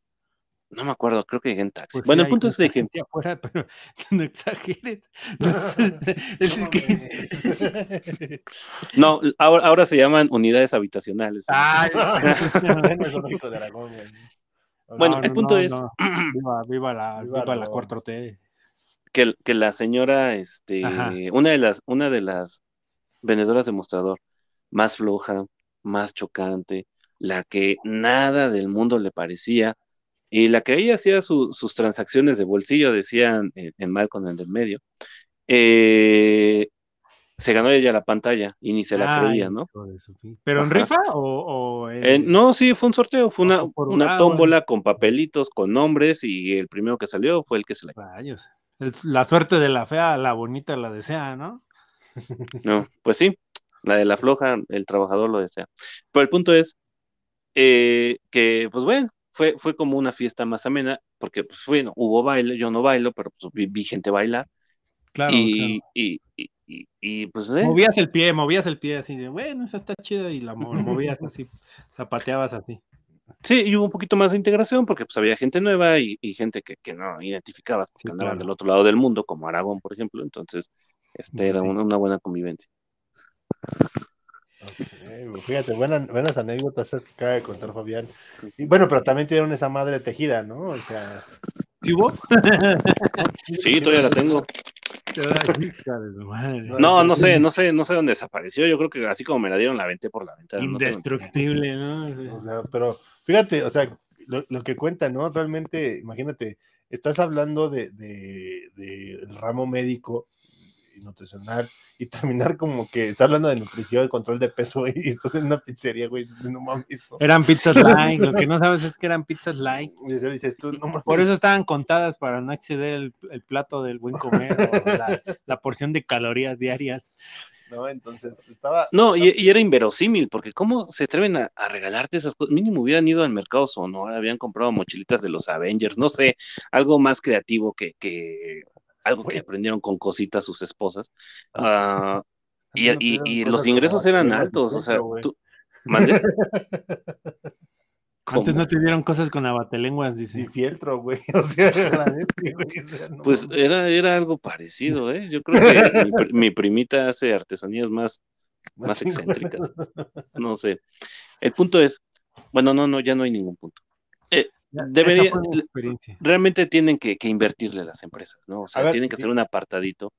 No me acuerdo, creo que llegué en taxi. Pues bueno, sí, el punto es de que, gente afuera, pero no exageres. No sé, es que- no, ahora, ahora se llaman unidades habitacionales. Ay, Bueno, el zoológico de Aragón, güey. Bueno, no, el no, punto no, es- no. Viva, viva la, Viva viva la Aragón. 4T. que, que la señora, este, Ajá. una de las, una de las vendedoras de mostrador más floja, más chocante, la que nada del mundo le parecía, y la que ella hacía su- sus transacciones de bolsillo, decían en, en mal con el del medio, eh, se ganó ella la pantalla y ni se la Ay, creía, ¿no? ¿Pero en Ajá. rifa o, o en- Eh, no, sí, fue un sorteo, fue una, por una tómbola con papelitos, con nombres, y el primero que salió fue el que se la Rayos. El- la suerte de la fea, la bonita la desea, ¿no? No, pues sí, la de la floja, el trabajador lo desea. Pero el punto es eh, que, pues bueno, fue, fue como una fiesta más amena, porque, pues bueno, hubo baile, yo no bailo, pero pues vi, vi gente bailar, Claro, y, claro. y, y, y- y, pues, eh, Movías el pie, movías el pie así de, bueno, esa está chida, y la mo- movías así, zapateabas así. sí, y hubo un poquito más de integración, porque pues había gente nueva y, y gente que, que no identificaba, Sí, que andaban claro. del otro lado del mundo, como Aragón, por ejemplo, entonces, este era sí. una, una buena convivencia. Ok, fíjate, buenas, buenas anécdotas esas que acaba de contar Fabián. Y bueno, pero también tienen esa madre tejida, ¿no? O sea, ¿Sí hubo? Sí, todavía la tengo. No, no sé, no sé, no sé dónde desapareció. Yo creo que así como me la dieron, la aventé por la ventana. Indestructible, ¿no? o sea, pero fíjate, o sea, lo, lo que cuenta, ¿no? Realmente, imagínate, estás hablando de, de, del ramo médico nutricional y terminar como que estás hablando de nutrición, control de peso y estás en una pizzería, güey, no mames, ¿no? Eran pizzas light, lo que no sabes es que eran pizzas light. Y o sea, dices tú, no mames. Por eso estaban contadas para no exceder el, el plato del buen comer o la, la porción de calorías diarias. ¿no? Entonces, estaba... No, y, y era inverosímil, porque ¿cómo se atreven a, a regalarte esas cosas? Mínimo hubieran ido al mercado Sonora, habían comprado mochilitas de los Avengers, no sé, algo más creativo que, que algo que aprendieron con cositas sus esposas. Ah, y, y- los ingresos eran altos, o sea, tú... ¿Mande? Antes no te dieron cosas con abatelenguas, Y dice. fieltro, güey. O sea, o no Pues era, era algo parecido, ¿eh? Yo creo que mi, pri- mi primita hace artesanías más, más excéntricas. No sé. El punto es, bueno, no, no, ya no hay ningún punto. Eh, debería- realmente tienen que, que invertirle las empresas, ¿no? O sea, ver, tienen que hacer un apartadito.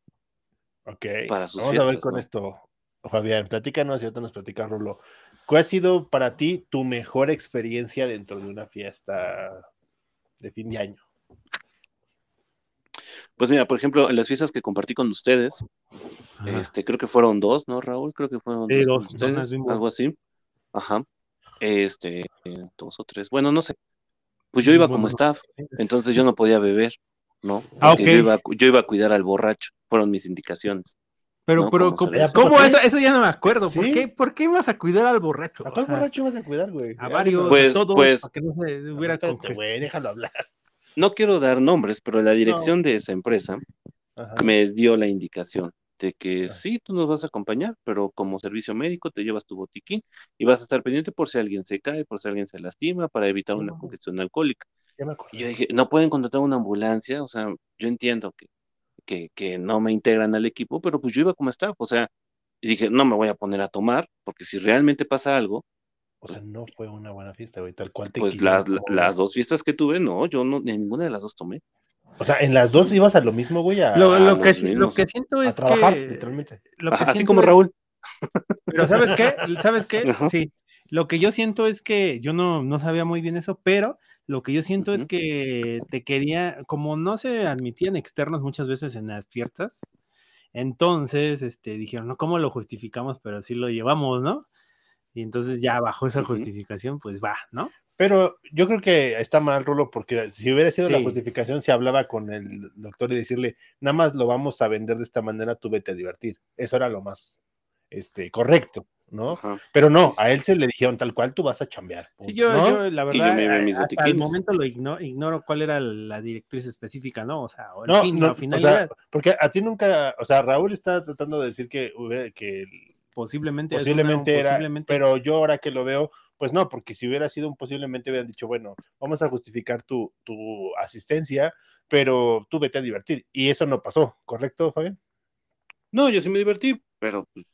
Ok, para sus vamos a ver fiestas, con ¿no? esto. Fabián, platícanos y ahorita nos platica Rulo. ¿Cuál ha sido para ti tu mejor experiencia dentro de una fiesta de fin de año? Pues mira, por ejemplo, en las fiestas que compartí con ustedes, Ajá. este, creo que fueron dos, ¿no, Raúl? Creo que fueron Sí, dos, dos, ustedes, algo así. Ajá. Este, dos o tres. Bueno, no sé. Pues yo iba Bueno, como staff, entonces yo no podía beber, ¿no? Ah, Porque ok. yo, iba, a cu- yo iba a cuidar al borracho, fueron mis indicaciones. Pero, No, pero, ¿cómo ¿cómo, eso? Eso ya no me acuerdo. ¿Por, qué, ¿Por qué ibas a cuidar al borracho? ¿A cuál borracho vas a cuidar, güey? A varios, Pues- a todos, pues- para que no se hubiera Espérate, güey, déjalo hablar. No quiero dar nombres, pero la dirección de esa empresa Ajá. me dio la indicación de que sí, tú nos vas a acompañar, pero como servicio médico te llevas tu botiquín y vas a estar pendiente por si alguien se cae, por si alguien se lastima, para evitar una congestión alcohólica. Y yo dije, no pueden contratar una ambulancia, o sea, yo entiendo que, que, que no me integran al equipo, pero pues yo iba como staff, o sea, y dije, no me voy a poner a tomar, porque si realmente pasa algo, O sea, no fue una buena fiesta, güey, tal cual te pues las, las dos fiestas que tuve, no, yo no, ninguna de las dos tomé. O sea, en las dos ibas a lo mismo, güey, a, Lo, lo que, lo que siento a es trabajar, que. literalmente. Lo que Ajá, así como es- Raúl. Pero ¿sabes qué? ¿Sabes qué? Ajá. Sí. Lo que yo siento es que yo no, no sabía muy bien eso, pero lo que yo siento es que te quería, como no se admitían externos muchas veces en las fiestas, entonces este, dijeron, no, ¿cómo lo justificamos? Pero sí lo llevamos, ¿no? Y entonces ya bajo esa justificación, pues va, ¿no? Pero yo creo que está mal, Rulo, porque si hubiera sido la justificación, se hablaba con el doctor y decirle, nada más lo vamos a vender de esta manera, tú vete a divertir. Eso era lo más este, correcto, ¿no? Ajá. Pero no, a él se le dijeron tal cual, tú vas a chambear. Sí, yo, ¿no? yo, la yo verdad, el botiquines. momento lo igno- ignoro cuál era la directriz específica, ¿no? O sea, o el No, fin, no, la o sea, finalidad. porque a ti nunca, o sea, Raúl está tratando de decir que, hubiera- que posiblemente, es posiblemente una- era, posiblemente- pero yo ahora que lo veo, pues no, porque si hubiera sido un posiblemente hubieran dicho, bueno, vamos a justificar tu, tu asistencia, pero tú vete a divertir. Y eso no pasó, ¿correcto, Fabián? No, yo sí me divertí, pero, pues,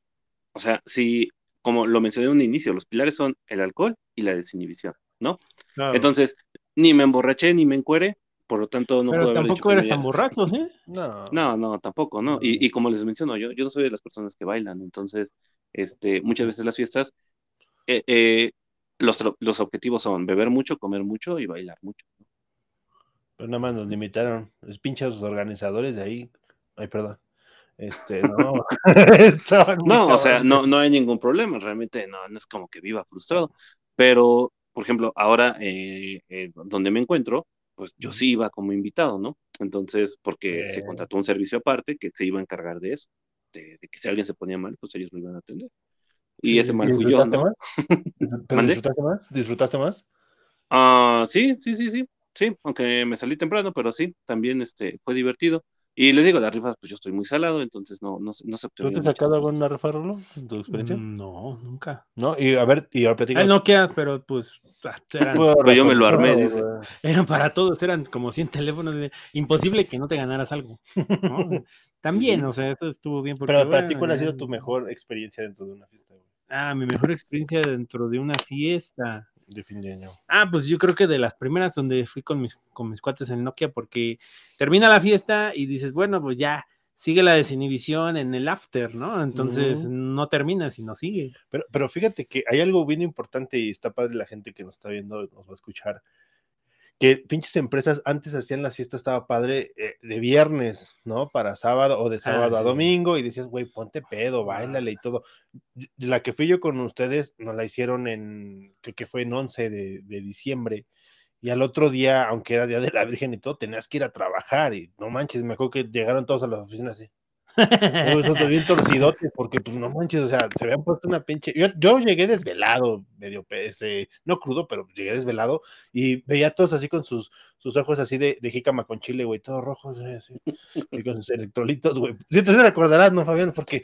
o sea, si, como lo mencioné en un inicio, los pilares son el alcohol y la desinhibición, ¿no? Claro. Entonces, ni me emborraché ni me encuere, por lo tanto no pero puedo haber dicho tampoco que eres tan borrachos, ¿eh? No. No, no, tampoco, ¿no? Y, y como les menciono, yo, yo no soy de las personas que bailan, entonces, este, muchas veces las fiestas, eh, eh, los, los objetivos son beber mucho, comer mucho y bailar mucho. Pero nada más nos limitaron. Los pinches organizadores de ahí. Ay, perdón. Este, no. O sea, no, no hay ningún problema, realmente no, no es como que viva frustrado, pero, por ejemplo, ahora eh, eh, donde me encuentro, pues yo sí iba como invitado, ¿no? Entonces, porque se contrató un servicio aparte que se iba a encargar de eso, de, de que si alguien se ponía mal, pues ellos lo iban a atender. Y ese mal fui yo, más? ¿Pero ¿Mande? disfrutaste más? ¿Disfrutaste más? Ah, sí, sí, sí, sí, sí, aunque me salí temprano, pero sí, también este, fue divertido. Y les digo, las rifas, pues yo estoy muy salado, entonces no, no, se- no se ¿Tú te has sacado alguna rifa, Rulo, en tu experiencia? Mm, No, nunca. No, y a ver, y ahora platica. Ah, no quedas, pero pues ah, eran, Pero yo me lo armé, dice. eran para todos, eran como 100 teléfonos. de- imposible que no te ganaras algo. ¿no? También, o sea, eso estuvo bien. Porque, Pero para ti, ¿cuál ha sido tu mejor experiencia dentro de una fiesta güey, Ah, mi mejor experiencia dentro de una fiesta. De fin de año? Ah, pues yo creo que de las primeras donde fui con mis, con mis cuates en Nokia, porque termina la fiesta y dices, bueno, pues ya sigue la desinhibición en el after, ¿no? Entonces no termina, sino sigue. Pero, pero fíjate que hay algo bien importante y está padre la gente que nos está viendo, nos va a escuchar. Que pinches empresas antes hacían las fiestas, estaba padre, eh, de viernes, ¿no? Para sábado o de sábado a sí. domingo y decías, güey, ponte pedo, bailale y todo. La que fui yo con ustedes, nos la hicieron en, creo que fue en 11 de, de diciembre. Y al otro día, aunque era Día de la Virgen y todo, tenías que ir a trabajar y no manches, me acuerdo que llegaron todos a las oficinas así. Nosotros bien torcidotes, porque pues no manches, o sea, se habían puesto una pinche. Yo, yo llegué desvelado, medio, este, no crudo, pero llegué desvelado y veía a todos así con sus, sus ojos así de, de jícama con chile, güey, todos rojos, así, y con sus electrolitos, güey. Sí, te recordarás, ¿no, Fabián? Porque.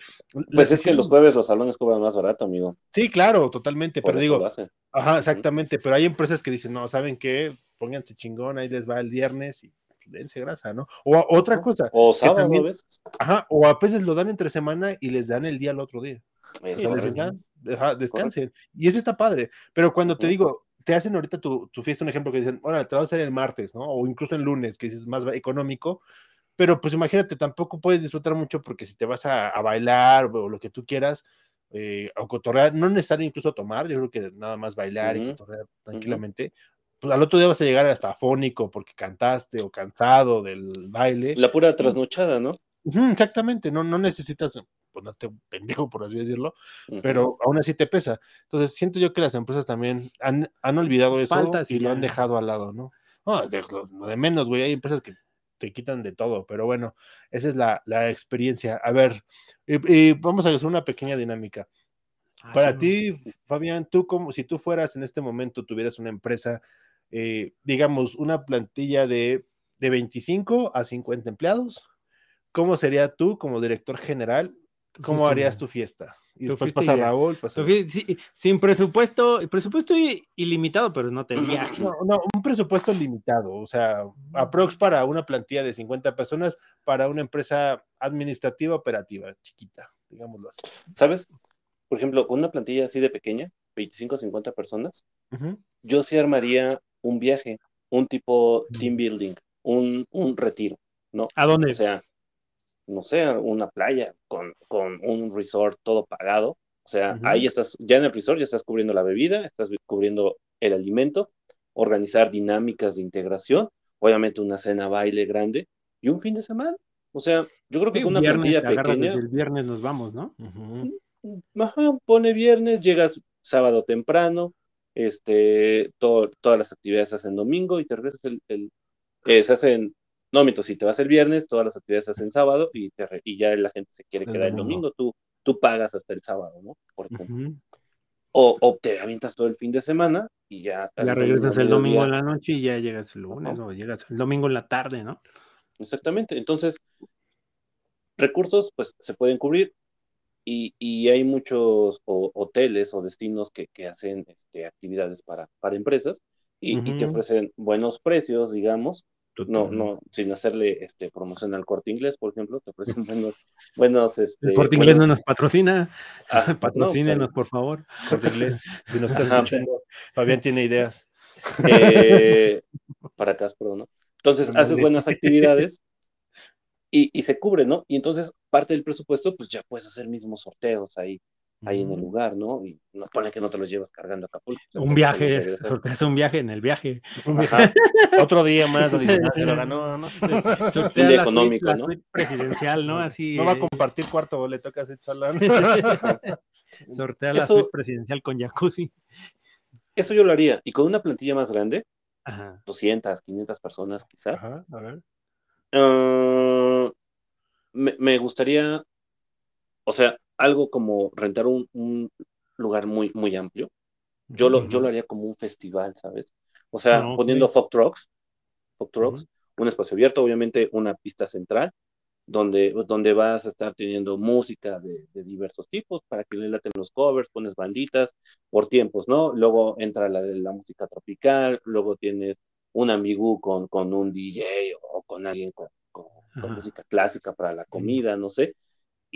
Pues es que los jueves los salones cobran más barato, amigo. Sí, claro, totalmente, Por pero digo, ajá, exactamente, pero hay empresas que dicen, no, ¿saben qué? Pónganse chingón, ahí les va el viernes y dense grasa, ¿no? O a- otra cosa, O sábado también- a veces. ajá, o a veces lo dan entre semana y les dan el día al otro día. Sea, les correcto. "Ah, ajá, descansen. Y eso está padre. Pero cuando te digo, te hacen ahorita tu, tu fiesta, un ejemplo que dicen, ahora te vas a hacer el martes, ¿no? O incluso el lunes, que es más económico. Pero pues imagínate, tampoco puedes disfrutar mucho porque si te vas a, a bailar o lo que tú quieras, eh, o cotorrear, no es necesario incluso tomar, yo creo que nada más bailar y Ujú. cotorrear tranquilamente. Pues al otro día vas a llegar hasta afónico porque cantaste o cansado del baile. La pura trasnochada, ¿no? Exactamente, no, no necesitas ponerte un pendejo, por así decirlo, Ujú. pero aún así te pesa. Entonces, siento yo que las empresas también han, han olvidado eso Faltas y y lo han dejado al lado, ¿no? No, de, lo- lo de menos, güey, hay empresas que te quitan de todo, pero bueno, esa es la, la experiencia. A ver, y, y vamos a hacer una pequeña dinámica. Para Ay, no. ti, Fabián, tú como si tú fueras en este momento, tuvieras una empresa, eh, digamos, una plantilla de, de 25 a 50 empleados, ¿cómo sería tú como director general? ¿Cómo harías tu fiesta? Y después pasa. Raúl. pasa- sí, sin presupuesto, presupuesto ilimitado, pero no te viaje. No, no, un presupuesto limitado, o sea, aprox para una plantilla de 50 personas, para una empresa administrativa operativa, chiquita, digámoslo así. ¿Sabes? Por ejemplo, con una plantilla así de pequeña, 25 o 50 personas, yo sí armaría un viaje, un tipo team building, un, un retiro, ¿no? ¿A dónde? O sea, no sé, una playa con, con un resort todo pagado. O sea, Ujú. ahí estás, ya en el resort ya estás cubriendo la bebida, estás cubriendo el alimento, organizar dinámicas de integración, obviamente una cena baile grande y un fin de semana. O sea, yo creo que Sí, con una viernes plantilla pequeña, el viernes nos vamos, ¿no? Ajá, pone viernes, llegas sábado temprano, este, todo, todas las actividades se hacen domingo y te regresas el, el eh, se hacen, no, mientras si te vas el viernes, todas las actividades se hacen sábado y, te, y ya la gente se quiere quedar el domingo, tú, tú pagas hasta el sábado, ¿no? Por o, o, te avientas todo el fin de semana y ya. Ya regresas el domingo en la noche y ya llegas el lunes o llegas el domingo en la tarde, ¿no? Exactamente. Entonces, recursos, pues se pueden cubrir y, y hay muchos hoteles o destinos que, que hacen este, actividades para, para empresas y, y, te ofrecen buenos precios, digamos. No, no, sin hacerle este, promoción al corte inglés, por ejemplo, te ofrecen buenos, buenos, este. El corte inglés no nos patrocina. Ah, Patrocínenos, por favor. Corte inglés. Si nos está escuchando, Fabián tiene ideas. Eh, para Caspro, ¿no? Entonces, haces buenas actividades y, y, se cubre, ¿no? Y entonces, parte del presupuesto, pues ya puedes hacer mismos sorteos ahí ahí en el lugar, ¿no? Y no pone que no te lo llevas cargando a Acapulco. Un viaje, es un viaje en el viaje. Otro día más lo ganó, ¿no? Sortea la económico, suite, ¿no? Presidencial, ¿no? Así. No va a compartir cuarto, le toca hacer salón. Sortea la suite presidencial con jacuzzi. Eso yo lo haría. Y con una plantilla más grande, Ajá. 200, 500 personas quizás. Ajá, a ver. Uh, me, me gustaría, o sea, algo como rentar un, un lugar muy, muy amplio. Yo lo, uh -huh. yo lo haría como un festival, ¿sabes? O sea, no, poniendo okay. folk trucks, folk trucks uh -huh. un espacio abierto, obviamente una pista central, donde, donde vas a estar teniendo música de, de, diversos tipos para que le laten los covers, pones banditas por tiempos, ¿no? Luego entra la de la música tropical, luego tienes un amigú con, con un DJ o con alguien con, con, con música clásica para la comida, no sé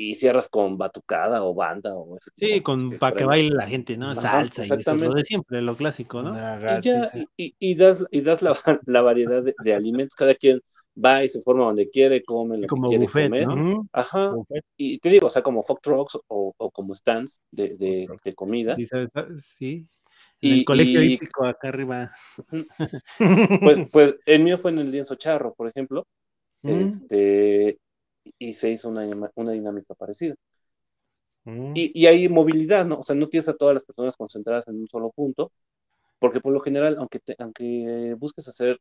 y cierras con batucada o banda o ese Sí, con para que baile la gente, ¿no? Ajá, Salsa y eso, lo de siempre, lo clásico, ¿no? Y, ya, y, y, das, y das la, la variedad de, de, alimentos, cada quien va y se forma donde quiere, come lo como que quiere buffet, comer. ¿no? Ajá. Buffet. Y te digo, o sea, como folk trucks o, o como stands de, de, de comida. Sí, ¿sabes? sí. En y, el colegio y, hípico acá arriba. Pues, pues el mío fue en el lienzo charro, por ejemplo. Mm. Este, y se hizo una, una dinámica parecida. Mm. Y, y, hay movilidad, ¿no? O sea, no tienes a todas las personas concentradas en un solo punto, porque por lo general, aunque, te, aunque busques hacer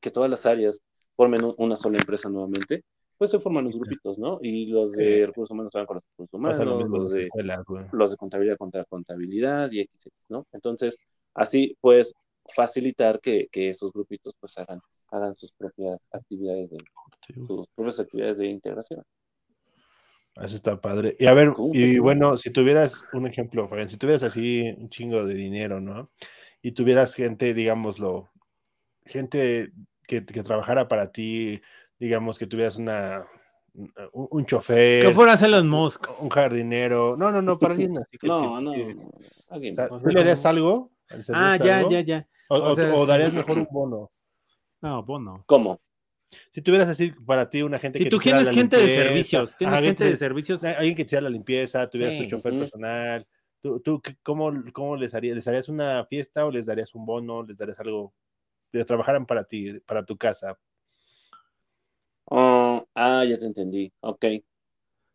que todas las áreas formen una sola empresa nuevamente, pues se forman los grupitos, ¿no? Y los de recursos humanos van con los recursos humanos, los de, escuela, los de contabilidad contra contabilidad y XX, ¿no? Entonces, así pues facilitar que, que esos grupitos pues hagan hagan sus propias actividades de sus propias actividades de integración. Eso está padre. Y a ver, y bueno, si tuvieras un ejemplo, Fabián, si tuvieras así un chingo de dinero, ¿no? Y tuvieras gente, digámoslo, gente que, que trabajara para ti, digamos que tuvieras una un, un chofer. Que fuera Elon Musk. Un jardinero. No, no, no, para alguien así. Que, no, que, no. Que, alguien, o sea, ¿Tú le harías algo? Ah, ya, algo? ya, ya. O, o, sea, o darías mejor un bono. No, bono. ¿Cómo? Si tuvieras así para ti una gente si que tú tienes gente limpieza, de servicios, tienes gente de servicios, alguien que te hiciera la limpieza, tuvieras sí, tu chofer uh -huh. personal, ¿tú, tú cómo, cómo les harías? ¿Les harías una fiesta o les darías un bono? ¿Les darías algo? que trabajaran para ti, para tu casa. Ah, ya te entendí. Ok.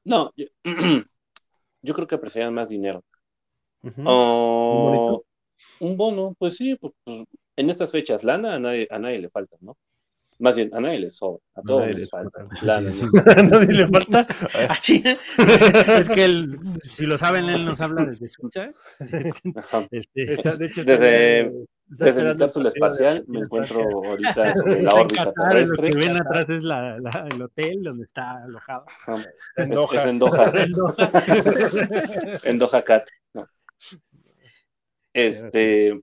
No, yo, yo creo que apreciarían más dinero. Uh -huh. uh, ¿Un, bono, pues sí, pues, pues, en estas fechas, lana a nadie, a nadie le falta, ¿no? Más bien, a nadie le sobra, a todos les falta. Lana, sí, sí. ¿A nadie le falta? es que él, si lo saben, él nos habla desde Suiza. Este, Está, de hecho, desde, desde mi cápsula espacial me encuentro ahorita sobre la órbita terrestre. Lo que ven atrás es la, la, el hotel donde está alojado. En Doha. Es, es en Doha. en Doha Cat. No. Este,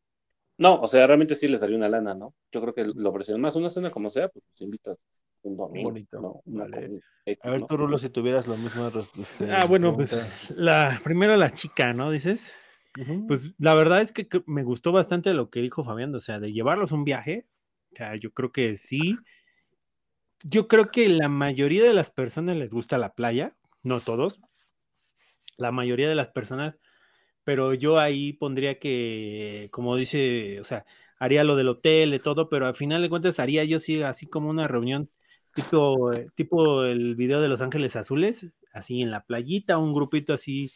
no, o sea, realmente sí les daría una lana, ¿no? Yo creo que lo ofrecieron más una cena como sea, pues, invitas un domingo. Bonito. ¿no? Vale. a ver, tú, Rulo, si tuvieras lo mismo. Este, ah, bueno, pregunta. pues la primero la chica, ¿no? Dices. Pues la verdad es que me gustó bastante lo que dijo Fabián, o sea, de llevarlos un viaje. O sea, yo creo que sí. Yo creo que la mayoría de las personas les gusta la playa, no todos. La mayoría de las personas pero yo ahí pondría que, como dice, o sea, haría lo del hotel, de todo, pero al final de cuentas haría yo sí, así como una reunión tipo, tipo el video de Los Ángeles Azules, así en la playita, un grupito así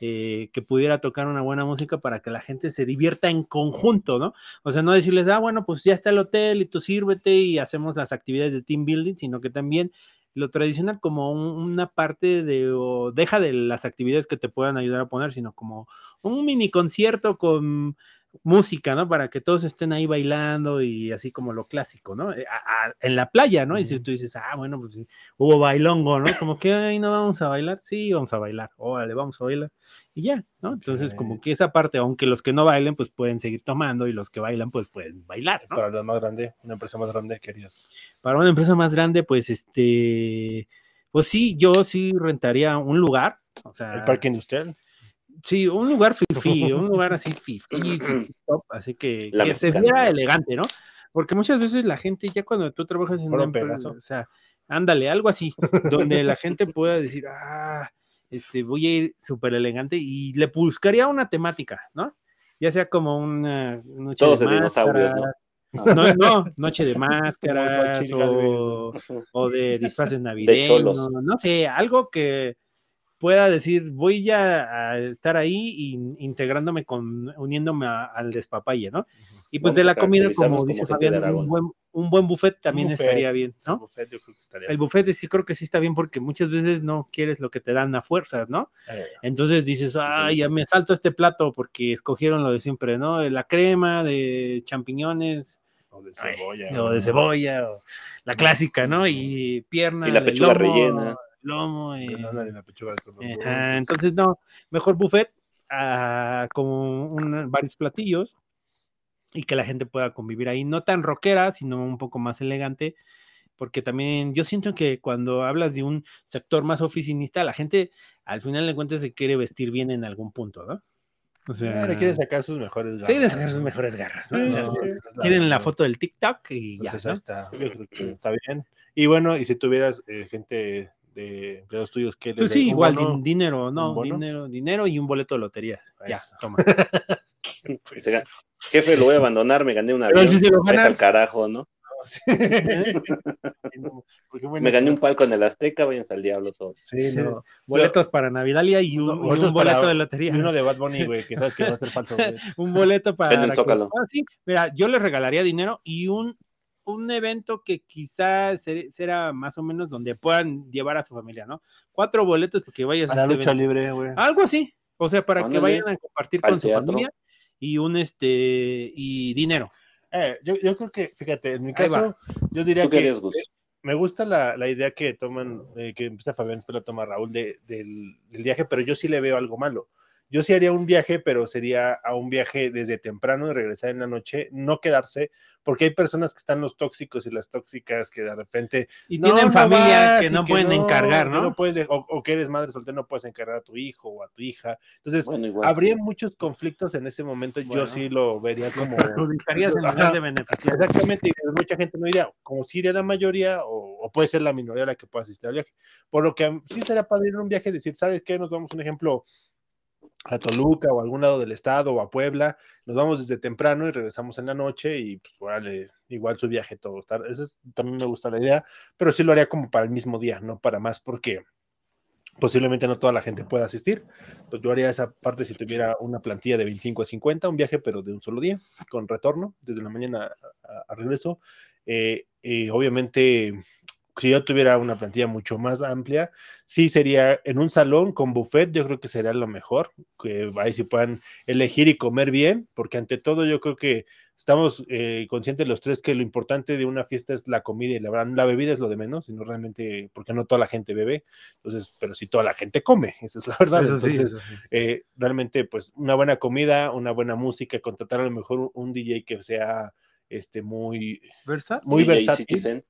eh, que pudiera tocar una buena música para que la gente se divierta en conjunto, ¿no? O sea, no decirles, ah, bueno, pues ya está el hotel y tú sírvete y hacemos las actividades de team building, sino que también lo tradicional como una parte de, o deja de las actividades que te puedan ayudar a poner, sino como un mini concierto con música, ¿no? Para que todos estén ahí bailando y así como lo clásico, ¿no? Eh, en la playa, ¿no? Y si tú dices, ah, bueno, pues hubo bailongo, ¿no? Como que ahí no vamos a bailar, sí, vamos a bailar, órale, vamos a bailar y ya, ¿no? Entonces, como que esa parte, aunque los que no bailen, pues pueden seguir tomando y los que bailan, pues pueden bailar, ¿no? Para la más grande, una empresa más grande, querías. Para una empresa más grande, pues este, pues sí, yo sí rentaría un lugar, o sea. El parque industrial. Sí, un lugar fifi, un lugar así fifi, top, así que, que se viera elegante, ¿no? Porque muchas veces la gente, ya cuando tú trabajas en una empresa, o sea, ándale, algo así, donde la gente pueda decir, ah, este, voy a ir súper elegante y le buscaría una temática, ¿no? Ya sea como una noche de máscaras, ¿no? ¿no? No, noche de máscaras o, o, de disfraces navideños, no sé, algo que pueda decir, voy ya a estar ahí y integrándome con, uniéndome al despapalle, ¿no? Y pues de la comida, como dice Fabián, un buen, un buen buffet también estaría bien, ¿no? El buffet, sí creo que sí está bien porque muchas veces no quieres lo que te dan a fuerzas, ¿no? Eh. Entonces dices, ay, ya me salto este plato porque escogieron lo de siempre, ¿no? La crema de champiñones. O de cebolla. o de cebolla, o la clásica, ¿no? Y pierna. Y la pechuga rellena lomo. Eh, entonces, no, mejor buffet ah, con varios platillos y que la gente pueda convivir ahí, no tan rockera, sino un poco más elegante, porque también yo siento que cuando hablas de un sector más oficinista, la gente al final de cuentas se quiere vestir bien en algún punto, ¿no? O sea, quiere sacar sus mejores garras. Sí, quiere sacar sus mejores garras, ¿no? O sea, quieren la foto del TikTok y ya. está, está bien. Y bueno, y si tuvieras eh, gente de empleados tuyos que pues sí, igual dinero, no, dinero, dinero y un boleto de lotería. Ya, toma. Jefe, lo voy a abandonar, me gané una vez Si se lo al carajo, ¿no? me gané un palco en el Azteca, váyanse al diablo todos. Sí, no. Boletos para Navidalia y un, boleto de lotería. uno de Bad Bunny, güey, que sabes que va a ser falso. un boleto para. En el Zócalo. Ah, sí, mira, yo le regalaría dinero y un un evento que quizás será más o menos donde puedan llevar a su familia, ¿no? Cuatro boletos porque vayas a la este lucha libre, güey. Algo así. O sea, para que vayan a compartir con su familia y un este y dinero. Eh, yo, creo que, fíjate, en mi caso, yo diría que me gusta la, idea que toman, eh, que empieza Fabián, después la toma Raúl del, del, viaje, pero yo sí le veo algo malo. Yo sí haría un viaje, pero sería a un viaje desde temprano y regresar en la noche, no quedarse, porque hay personas que están los tóxicos y las tóxicas que de repente. Y tienen familia que no pueden encargar, ¿no? no puedes, o, que eres madre soltera, no puedes encargar a tu hijo o a tu hija. Entonces, habría muchos conflictos en ese momento. Yo sí lo vería como. Perjudicarías en lugar de beneficiar. Exactamente, y mucha gente no iría, como si iría la mayoría, o, puede ser la minoría la que pueda asistir al viaje. Por lo que sí sería para ir a un viaje, decir, ¿sabes qué? Nos vamos un ejemplo a Toluca o a algún lado del estado o a Puebla, nos vamos desde temprano y regresamos en la noche y pues vale, igual su viaje todo. Estar, eso también me gusta la idea, pero sí lo haría como para el mismo día, no para más, porque posiblemente no toda la gente pueda asistir. Pues yo haría esa parte si tuviera una plantilla de 25 a 50, un viaje pero de un solo día, con retorno, desde la mañana a, regreso. Eh, obviamente si yo tuviera una plantilla mucho más amplia, sí sería en un salón con buffet, yo creo que sería lo mejor, que ahí sí puedan elegir y comer bien, porque ante todo yo creo que estamos eh, conscientes los tres que lo importante de una fiesta es la comida y la, la bebida es lo de menos, sino realmente, porque no toda la gente bebe, entonces, pero sí toda la gente come, esa es la verdad. entonces, eh, realmente, pues una buena comida, una buena música, contratar a lo mejor un, DJ que sea este muy versátil, muy versátil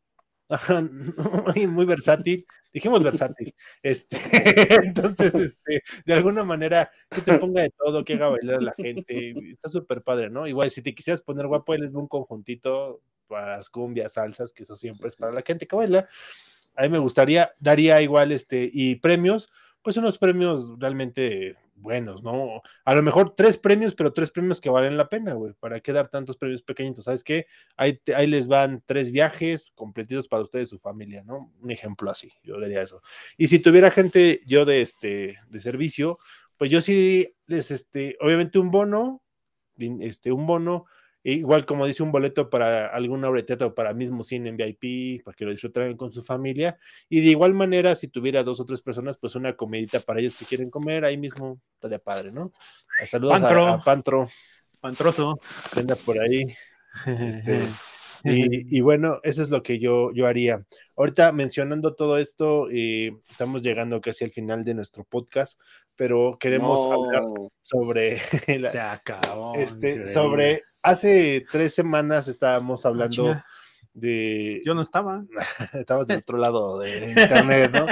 muy versátil, dijimos versátil, este, entonces, este, de alguna manera, que te ponga de todo, que haga bailar a la gente, está súper padre, ¿no? Igual, si te quisieras poner guapo, él es un conjuntito para las cumbias, salsas, que eso siempre es para la gente que baila, a mí me gustaría, daría igual, este, y premios, pues unos premios realmente buenos, ¿no? A lo mejor tres premios, pero tres premios que valen la pena, güey. ¿Para qué dar tantos premios pequeñitos? ¿Sabes qué? Ahí, ahí les van tres viajes completitos para ustedes y su familia, ¿no? Un ejemplo así, yo diría eso. Y si tuviera gente yo de este de servicio, pues yo sí les, este, obviamente un bono, este, un bono, igual como dice un boleto para alguna obra de teatro, para mismo cine en VIP, para que lo disfruten con su familia, y de igual manera, si tuviera dos o tres personas, pues una comidita para ellos que quieren comer, ahí mismo estaría padre, ¿no? Saludos a, Pantro. Pantroso. Que anda por ahí. Este, y, bueno, eso es lo que yo, yo haría. Ahorita mencionando todo esto, eh, estamos llegando casi al final de nuestro podcast, pero queremos hablar sobre... Se acabó. Este, sobre... Hace tres semanas estábamos hablando... De... Yo no estaba. Estabas del otro lado de internet, ¿no?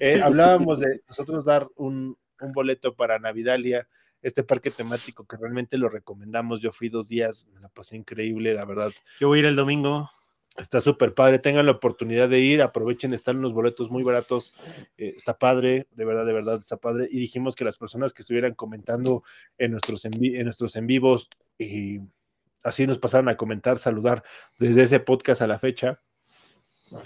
Eh, hablábamos de nosotros dar un, un boleto para Navidalia este parque temático que realmente lo recomendamos. Yo fui dos días, me la pasé increíble, la verdad. Yo voy a ir el domingo. Está súper padre, tengan la oportunidad de ir, aprovechen, están unos boletos muy baratos, eh, está padre, de verdad, de verdad, está padre. Y dijimos que las personas que estuvieran comentando en nuestros en, en nuestros en vivos y así nos pasaron a comentar, saludar desde ese podcast a la fecha.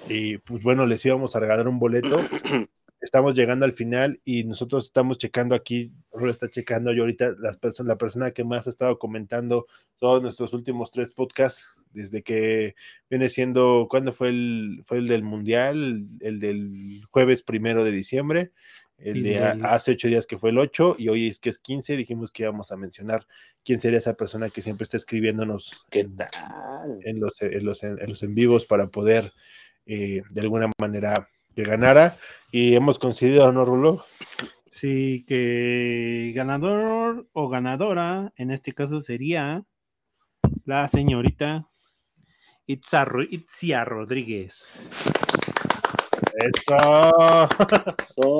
Y pues bueno, les íbamos a regalar un boleto estamos llegando al final y nosotros estamos checando aquí, Rolo está checando yo ahorita las personas, la persona que más ha estado comentando todos nuestros últimos tres podcasts, desde que viene siendo, ¿cuándo fue el, fue el del Mundial? El, del jueves primero de diciembre, el de hace ocho días que fue el 8 y hoy es que es 15, dijimos que íbamos a mencionar quién sería esa persona que siempre está escribiéndonos ¿Qué En, los, en, los, en, los en vivos para poder eh, de alguna manera que ganara y hemos coincidido, ¿no, Rulo? Sí, que ganador o ganadora, en este caso sería la señorita Itzia Rodríguez. Eso.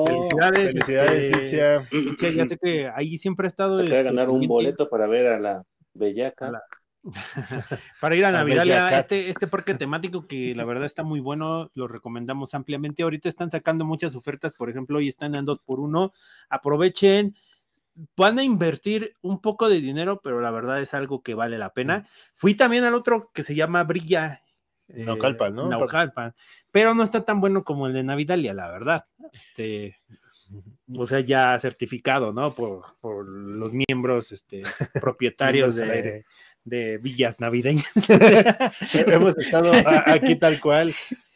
Felicidades, Felicidades este, Itzia. Ya sé que ahí siempre ha estado. Se este, ganar un boleto para ver a la bellaca. Para ir a Navidad, este, este parque temático que la verdad está muy bueno, lo recomendamos ampliamente. Ahorita están sacando muchas ofertas, por ejemplo, hoy están en 2 por 1 Aprovechen, van a invertir un poco de dinero, pero la verdad es algo que vale la pena. Fui también al otro que se llama Brilla. Eh, Naucalpan, ¿no? Naucalpan, pero no está tan bueno como el de Navidalia, la verdad. Este, o sea, ya certificado, ¿no? Por, los miembros este, propietarios de, de villas navideñas. Hemos estado aquí tal cual.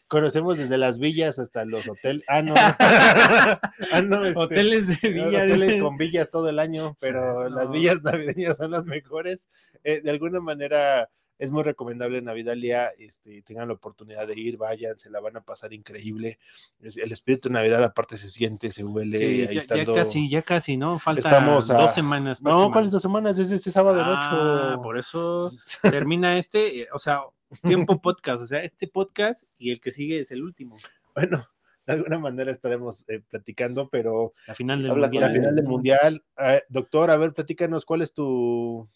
Conocemos desde las villas hasta los hoteles. Ah, no. ah, no este, hoteles de villas. Hoteles con villas todo el año, pero las villas navideñas son las mejores. Eh, de alguna manera, es muy recomendable en Navidalia, este, tengan la oportunidad de ir, vayan, se la van a pasar increíble. El espíritu de Navidad aparte se siente, se huele. ya, casi, ya casi, ¿no? Faltan dos semanas. No, ¿cuáles dos semanas? Es este sábado ah, Por eso termina este, eh, o sea, tiempo podcast, o sea, este podcast y el que sigue es el último. Bueno, de alguna manera estaremos eh, platicando, pero la final del mundial. La final del mundial. Eh, doctor, a ver, platícanos, ¿cuál es tu,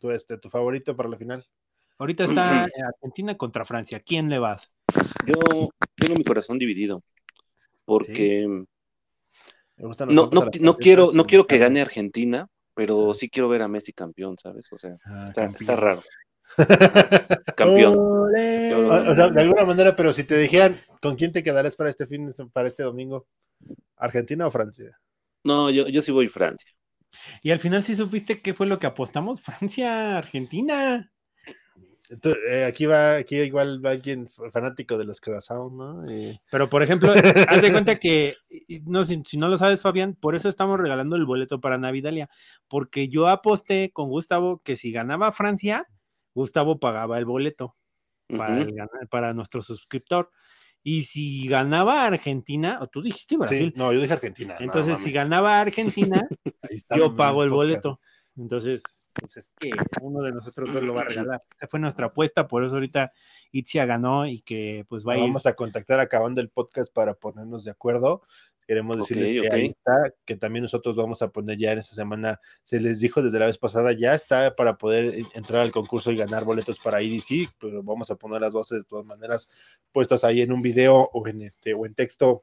tu, este, tu favorito para la final? Ahorita está Argentina contra Francia. ¿Quién le vas? Yo tengo mi corazón dividido porque no, no, quiero, no quiero que gane Argentina, pero sí quiero ver a Messi campeón, ¿sabes? O sea, ah, está, raro. campeón. o sea, de alguna manera, pero si te dijeran, ¿con quién te quedarás para este fin, para este domingo? ¿Argentina o Francia? No, yo, yo sí voy Francia. Y al final sí supiste qué fue lo que apostamos, Francia, Argentina. Eh, aquí va, aquí igual va alguien fanático de los Curaçao, ¿no? Pero por ejemplo, haz de cuenta que, no, si, no lo sabes, Fabián, por eso estamos regalando el boleto para Navidalia, porque yo aposté con Gustavo que si ganaba Francia, Gustavo pagaba el boleto para, para nuestro suscriptor. Y si ganaba Argentina, o tú dijiste Brasil. no, yo dije Argentina. Entonces, si ganaba Argentina, yo pago el boleto. Entonces, pues es que uno de nosotros dos lo va a regalar. Esa fue nuestra apuesta, por eso ahorita Itzia ganó y que pues va a ir. Vamos a contactar acabando el podcast para ponernos de acuerdo. Queremos decirles que ahí está, que también nosotros vamos a poner ya en esta semana, se les dijo desde la vez pasada, ya está para poder entrar al concurso y ganar boletos para IDC, pero vamos a poner las bases de todas maneras puestas ahí en un video o en este o en texto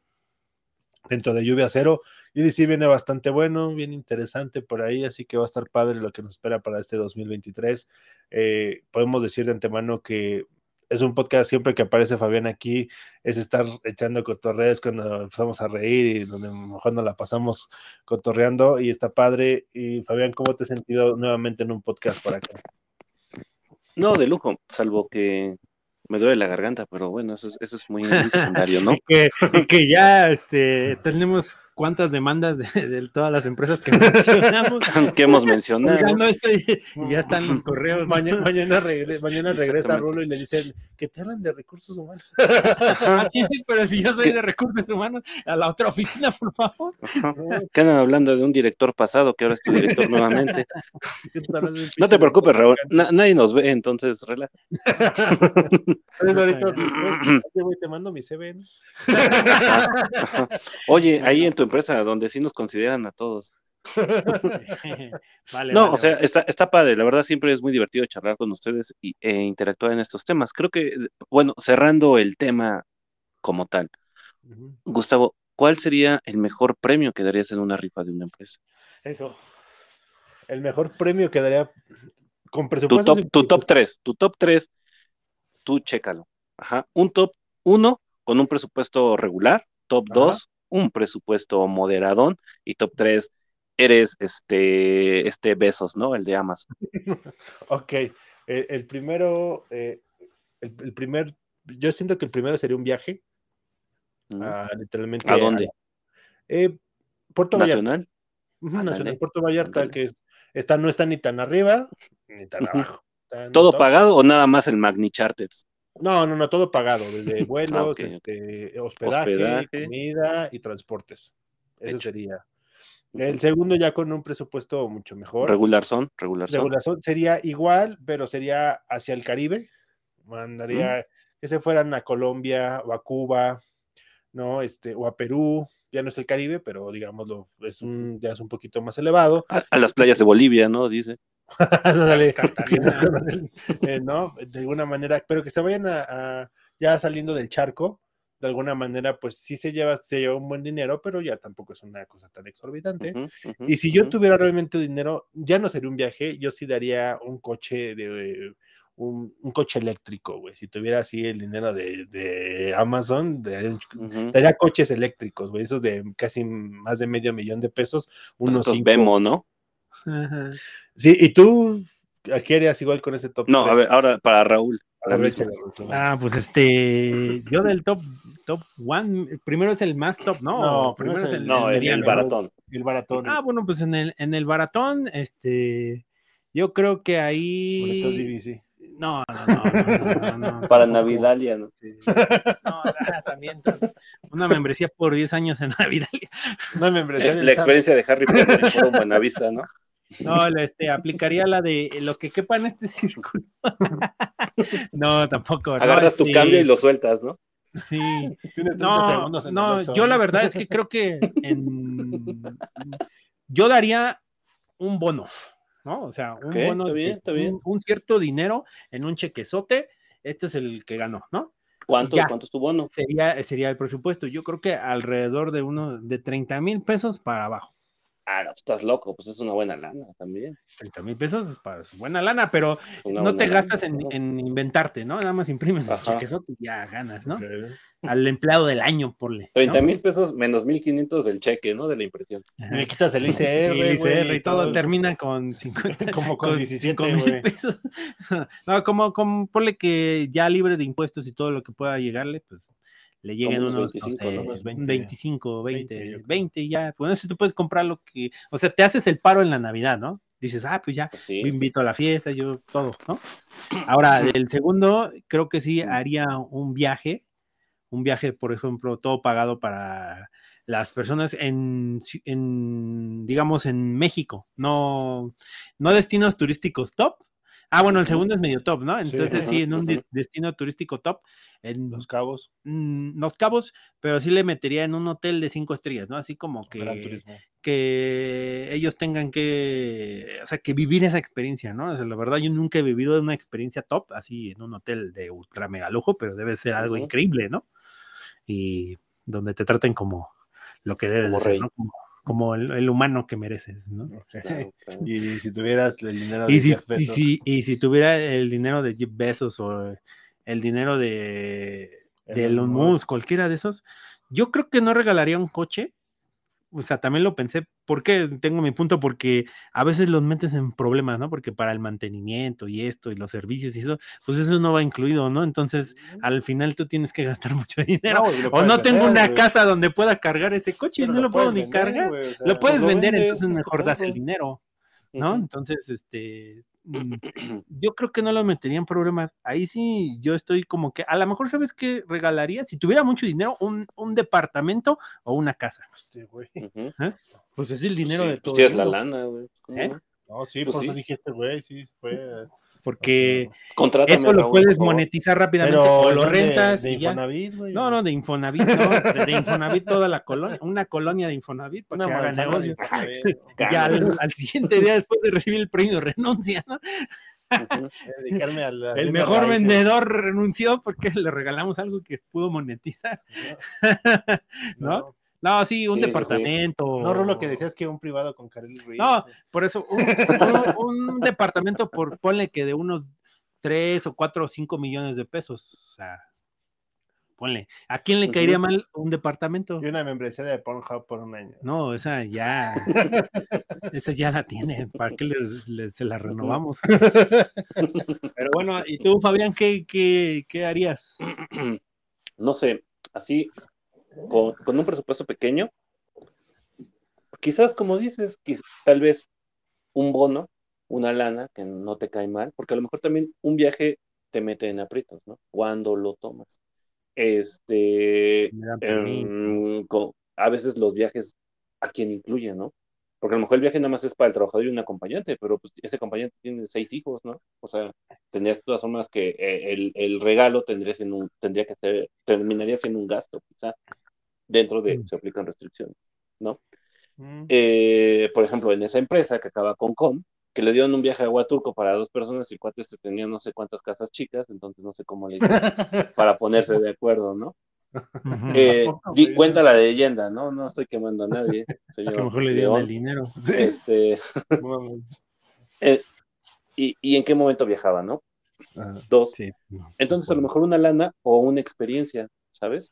dentro de lluvia cero. Y sí viene bastante bueno, bien interesante por ahí, así que va a estar padre lo que nos espera para este 2023. Eh, podemos decir de antemano que es un podcast siempre que aparece Fabián aquí, es estar echando cotorreos cuando empezamos a reír y donde mejor nos la pasamos cotorreando y está padre. Y Fabián, ¿cómo te has sentido nuevamente en un podcast por acá? No, de lujo, salvo que me duele la garganta, pero bueno, eso es, eso es muy secundario, ¿no? que, que ya este, tenemos cuántas demandas de, de, todas las empresas que mencionamos. que hemos mencionado. Y, y, ya están los correos. Mañana, mañana, regre, mañana regresa Rulo y le dicen que te hablan de recursos humanos. Pero si yo soy de recursos humanos, a la otra oficina, por favor. Que andan hablando de un director pasado que ahora es tu director nuevamente. no te preocupes, Raúl. Na, nadie nos ve, entonces relaja. ahorita, te mando mi CV. Oye, ahí en tu empresa, donde sí nos consideran a todos. vale, no, vale, o sea, vale. Está, está padre, la verdad siempre es muy divertido charlar con ustedes y, e interactuar en estos temas. Creo que, bueno, cerrando el tema como tal, uh -huh. Gustavo, ¿cuál sería el mejor premio que darías en una rifa de una empresa? Eso. El mejor premio que daría con presupuesto. Tu top, tu top 3, tu top 3, tú chécalo. Ajá. Un top 1 con un presupuesto regular, top 2 un presupuesto moderadón y top 3 eres este, este Besos, ¿no? El de Amazon. ok, el, el primero, eh, el, el, primer, yo siento que el primero sería un viaje. Uh, literalmente. ¿A dónde? A, eh, Puerto ¿Nacional? Vallarta. Nacional Puerto Vallarta, Andale. que es, está, no está ni tan arriba ni tan uh -huh. abajo. ¿Todo pagado o nada más el Magni Charters? No, no, no, todo pagado, desde vuelos, ah, okay. este, hospedaje, hospedaje, comida y transportes. Eso Hecho. sería. El segundo ya con un presupuesto mucho mejor. Regular son, regular son. Regular son. Sería igual, pero sería hacia el Caribe. Mandaría mm. que se fueran a Colombia o a Cuba, ¿no? Este, o a Perú. Ya no es el Caribe, pero digámoslo, es un, ya es un poquito más elevado. A, a las playas de Bolivia, ¿no? Dice. Dale, eh, no, de alguna manera, pero que se vayan a, a, ya saliendo del charco, de alguna manera, pues sí se lleva, se lleva un buen dinero, pero ya tampoco es una cosa tan exorbitante. Uh -huh, uh -huh, y si yo uh -huh. tuviera realmente dinero, ya no sería un viaje, yo sí daría un coche de un, un coche eléctrico, güey. Si tuviera así el dinero de, de Amazon, de, daría coches eléctricos, güey, esos de casi más de medio millón de pesos, unos cinco, vemos, ¿no? Ajá. Sí, y tú, ¿a qué harías igual con ese top? No, 3? a ver, ahora para Raúl. A ver, ah, pues este, yo del top top one, primero es el más top, ¿no? No, primero es el, el no, el, el, baratón. El baratón. Ah, bueno, pues en el, en el baratón, este, yo creo que ahí. No, no, no, no, no, no Para Navidalia, ¿no? Sí. No, también. Una membresía por 10 años en Navidalia. Una membresía. La experiencia de Harry Potter en Buenavista, ¿no? No, este, aplicaría la de lo que quepa en este círculo. no, tampoco. Agarras no, este... tu cambio y lo sueltas, ¿no? Sí. No, no, yo la verdad es que creo que en... yo daría un bono, ¿no? O sea, un okay, bono, está bien, está bien. Un, un, cierto dinero en un chequezote. Este es el que ganó, ¿no? ¿Cuánto, ¿Cuánto es tu bono? Sería, sería el presupuesto. Yo creo que alrededor de uno de 30 mil pesos para abajo. Ah, no, estás loco, pues es una buena lana también. 30 mil pesos es para buena lana, pero no te gastas lana, en, en, inventarte, ¿no? Nada más imprimes el chequezote y ya ganas, ¿no? Al empleado del año, porle. 30 mil ¿no? pesos menos 1500 del cheque, ¿no? De la impresión. Ajá. Le quitas el ICR, el ICR wey, y todo, todo termina con 50, como con, con 17 mil pesos. no, como, como ponle que ya libre de impuestos y todo lo que pueda llegarle, pues le lleguen unos 25, no sé, ¿no? 20, 25 20, 20, 20 ya. Bueno, si tú puedes comprar lo que, o sea, te haces el paro en la Navidad, ¿no? Dices, ah, pues ya, pues sí. yo invito a la fiesta, yo todo, ¿no? Ahora, del segundo, creo que sí haría un viaje, un viaje, por ejemplo, todo pagado para las personas en, en digamos, en México, no, no destinos turísticos top, Ah, bueno, el segundo es medio top, ¿no? Entonces sí, sí en un destino turístico top. En Los Cabos. Mmm, los Cabos, pero sí le metería en un hotel de cinco estrellas, ¿no? Así como que, que ellos tengan que, o sea, que vivir esa experiencia, ¿no? O sea, la verdad, yo nunca he vivido una experiencia top así en un hotel de ultra mega lujo, pero debe ser algo uh -huh. increíble, ¿no? Y donde te traten como lo que debe de ser, ¿no? Como, como el, el, humano que mereces, ¿no? Okay. Y si tuvieras el dinero de y si, Jeff Bezos. Y si, y si tuviera el dinero de Jeff Bezos o el dinero de, de Elon Musk. Cualquiera de esos, yo creo que no regalaría un coche. O sea, también lo pensé, porque tengo mi punto, porque a veces los metes en problemas, ¿no? Porque para el mantenimiento y esto y los servicios y eso, pues eso no va incluido, ¿no? Entonces, al final tú tienes que gastar mucho dinero. No, o no tengo una casa donde pueda cargar ese coche, Pero no lo, puedo ni vender, cargar. güey, o sea, lo puedes lo vender, entonces es mejor das el dinero, ¿no? Entonces, este, yo creo que no lo metería en problemas. Ahí sí, yo estoy como que, a lo mejor, ¿sabes qué regalaría? Si tuviera mucho dinero, un, un departamento o una casa. Este, güey. Ujú. Pues es el dinero Sí, de pues todo. tienes el la lana, güey. ¿Cómo ¿Eh? no? Sí, Pues por eso sí. dijiste, güey, sí, fue. Porque Contrátame, eso lo puedes monetizar rápidamente Pero o lo rentas de y ya. Infonavit, güey. No, no, de Infonavit, no, de, de Infonavit toda la colonia, una colonia de Infonavit para que haga de negocio. Infonavit, Y al, al siguiente día después de recibir el premio renuncia, ¿no? Ujú. dedicarme a la El mejor raíces. vendedor renunció porque le regalamos algo que pudo monetizar. ¿No? No, sí, un Sí, sí, sí. departamento. No, Rulo, que decías que un privado con Karel Ruiz. No, por eso, un, un- un departamento, por ponle que de unos 3 o 4 o 5 millones de pesos. O sea, ponle. ¿A quién le caería mal un departamento? Y una membresía de Pornhub por un año. No, esa ya. esa ya la tiene. ¿Para qué les- les- se la renovamos? Pero bueno, ¿y tú, Fabián, qué, qué, qué harías? no sé, así, con, con un presupuesto pequeño, quizás como dices, tal vez un bono, una lana que no te cae mal, porque a lo mejor también un viaje te mete en aprietos, ¿no? Cuando lo tomas. Este, em, a veces los viajes a quién incluyen, ¿no? Porque a lo mejor el viaje nada más es para el trabajador y un acompañante, pero pues ese acompañante tiene seis hijos, ¿no? O sea, tendrías de todas formas que eh, el, el regalo tendría, siendo un- tendría que ser, terminaría siendo un gasto, quizá, dentro de, Mm. se aplican restricciones, ¿no? Mm. Eh, por ejemplo, en esa empresa que acaba con Com, que le dieron un viaje a Huatulco para dos personas y el cuate este tenía no sé cuántas casas chicas, entonces no sé cómo le hicieron para ponerse de acuerdo, ¿no? Eh, di- cuenta la leyenda, ¿no? No estoy quemando a nadie, señor. que mejor le dieron el dinero. Sí. Este, eh, y, y en qué momento viajaba, ¿no? Dos. Sí. Entonces, a lo mejor una lana o una experiencia, ¿sabes?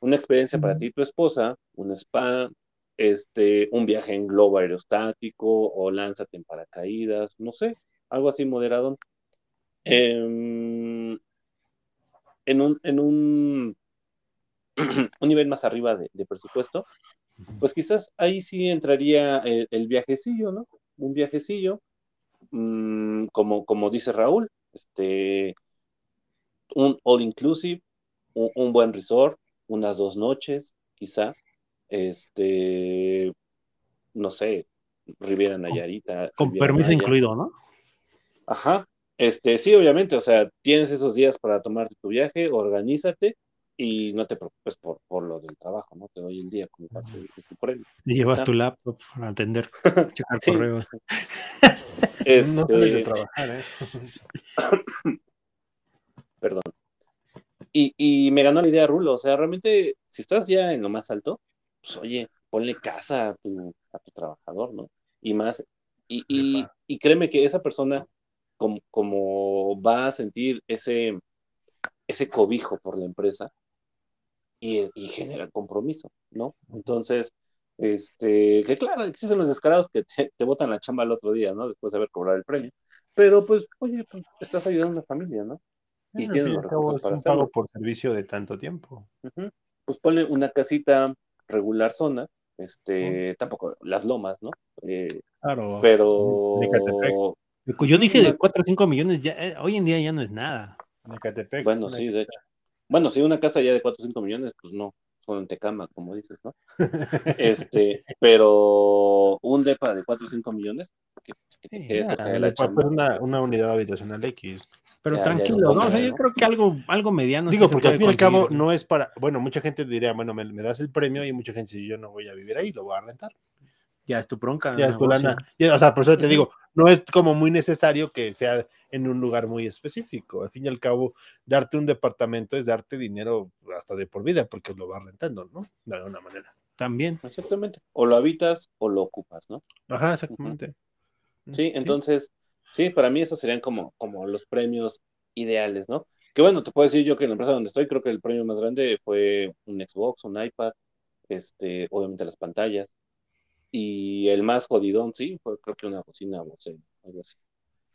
Una experiencia para ti y tu esposa, un spa, este, un viaje en globo aerostático o lánzate en paracaídas, no sé, algo así moderado. Em, en un, en un, un nivel más arriba de, de presupuesto, pues quizás ahí sí entraría el, el viajecillo, ¿no? Un viajecillo, mm, como, como dice Raúl, este, un all inclusive, un, un buen resort, unas dos noches, quizá, este, no sé, Riviera Nayarita. Con Riviera permiso incluido, ¿no? Ajá, este, sí, obviamente, o sea, tienes esos días para tomarte tu viaje, organízate y no te preocupes por, por lo del trabajo, ¿no? Te doy el día como parte de, tu premio. Y llevas Ah. tu laptop para atender, checar Sí. correos. No sales de Este, trabajar, ¿eh? perdón. Y, y me ganó la idea Rulo, o sea, realmente, si estás ya en lo más alto, pues oye, ponle casa a tu, a tu trabajador, ¿no? Y más, y, y, y créeme que esa persona, como, como va a sentir ese, ese cobijo por la empresa y, y genera compromiso, ¿no? Entonces, este, que claro, existen los descarados que te, te botan la chamba el otro día, ¿no? Después de haber cobrado el premio. Pero pues, oye, pues, estás ayudando a una familia, ¿no? Y y los recursos para hacerlo. pago por servicio de tanto tiempo. Pues ponle una casita regular zona, este, tampoco las lomas, ¿no? Eh, Claro. pero De Catepec. Yo dije de 4 o 5 millones, ya, eh, hoy en día ya no es nada. Bueno, sí, de hecho. Bueno, si una casa ya de 4 o 5 millones, pues no, son en Tecama, como dices, ¿no? Este, pero un depa de 4 o 5 millones, que, que Sí, la chamba. una, una unidad habitacional X. Pero Ya, tranquilo, lo ¿no? O sea, yo creo que algo, algo mediano. Digo, porque al fin y al cabo no es para, bueno, mucha gente diría, bueno, me, me das el premio y mucha gente dice, yo no voy a vivir ahí, lo voy a rentar. Ya es tu bronca. Ya es tu lana. Ya, o sea, por eso te digo, no es como muy necesario que sea en un lugar muy específico. Al fin y al cabo, darte un departamento es darte dinero hasta de por vida, porque lo vas rentando, ¿no? De alguna manera. También. Exactamente. O lo habitas o lo ocupas, ¿no? Ajá, exactamente. Sí, entonces, sí, para mí esos serían como, como los premios ideales, ¿no? Que bueno, te puedo decir yo que en la empresa donde estoy, creo que el premio más grande fue un Xbox, un iPad, este, obviamente las pantallas. Y el más jodidón, sí, fue creo que una bocina, o algo así.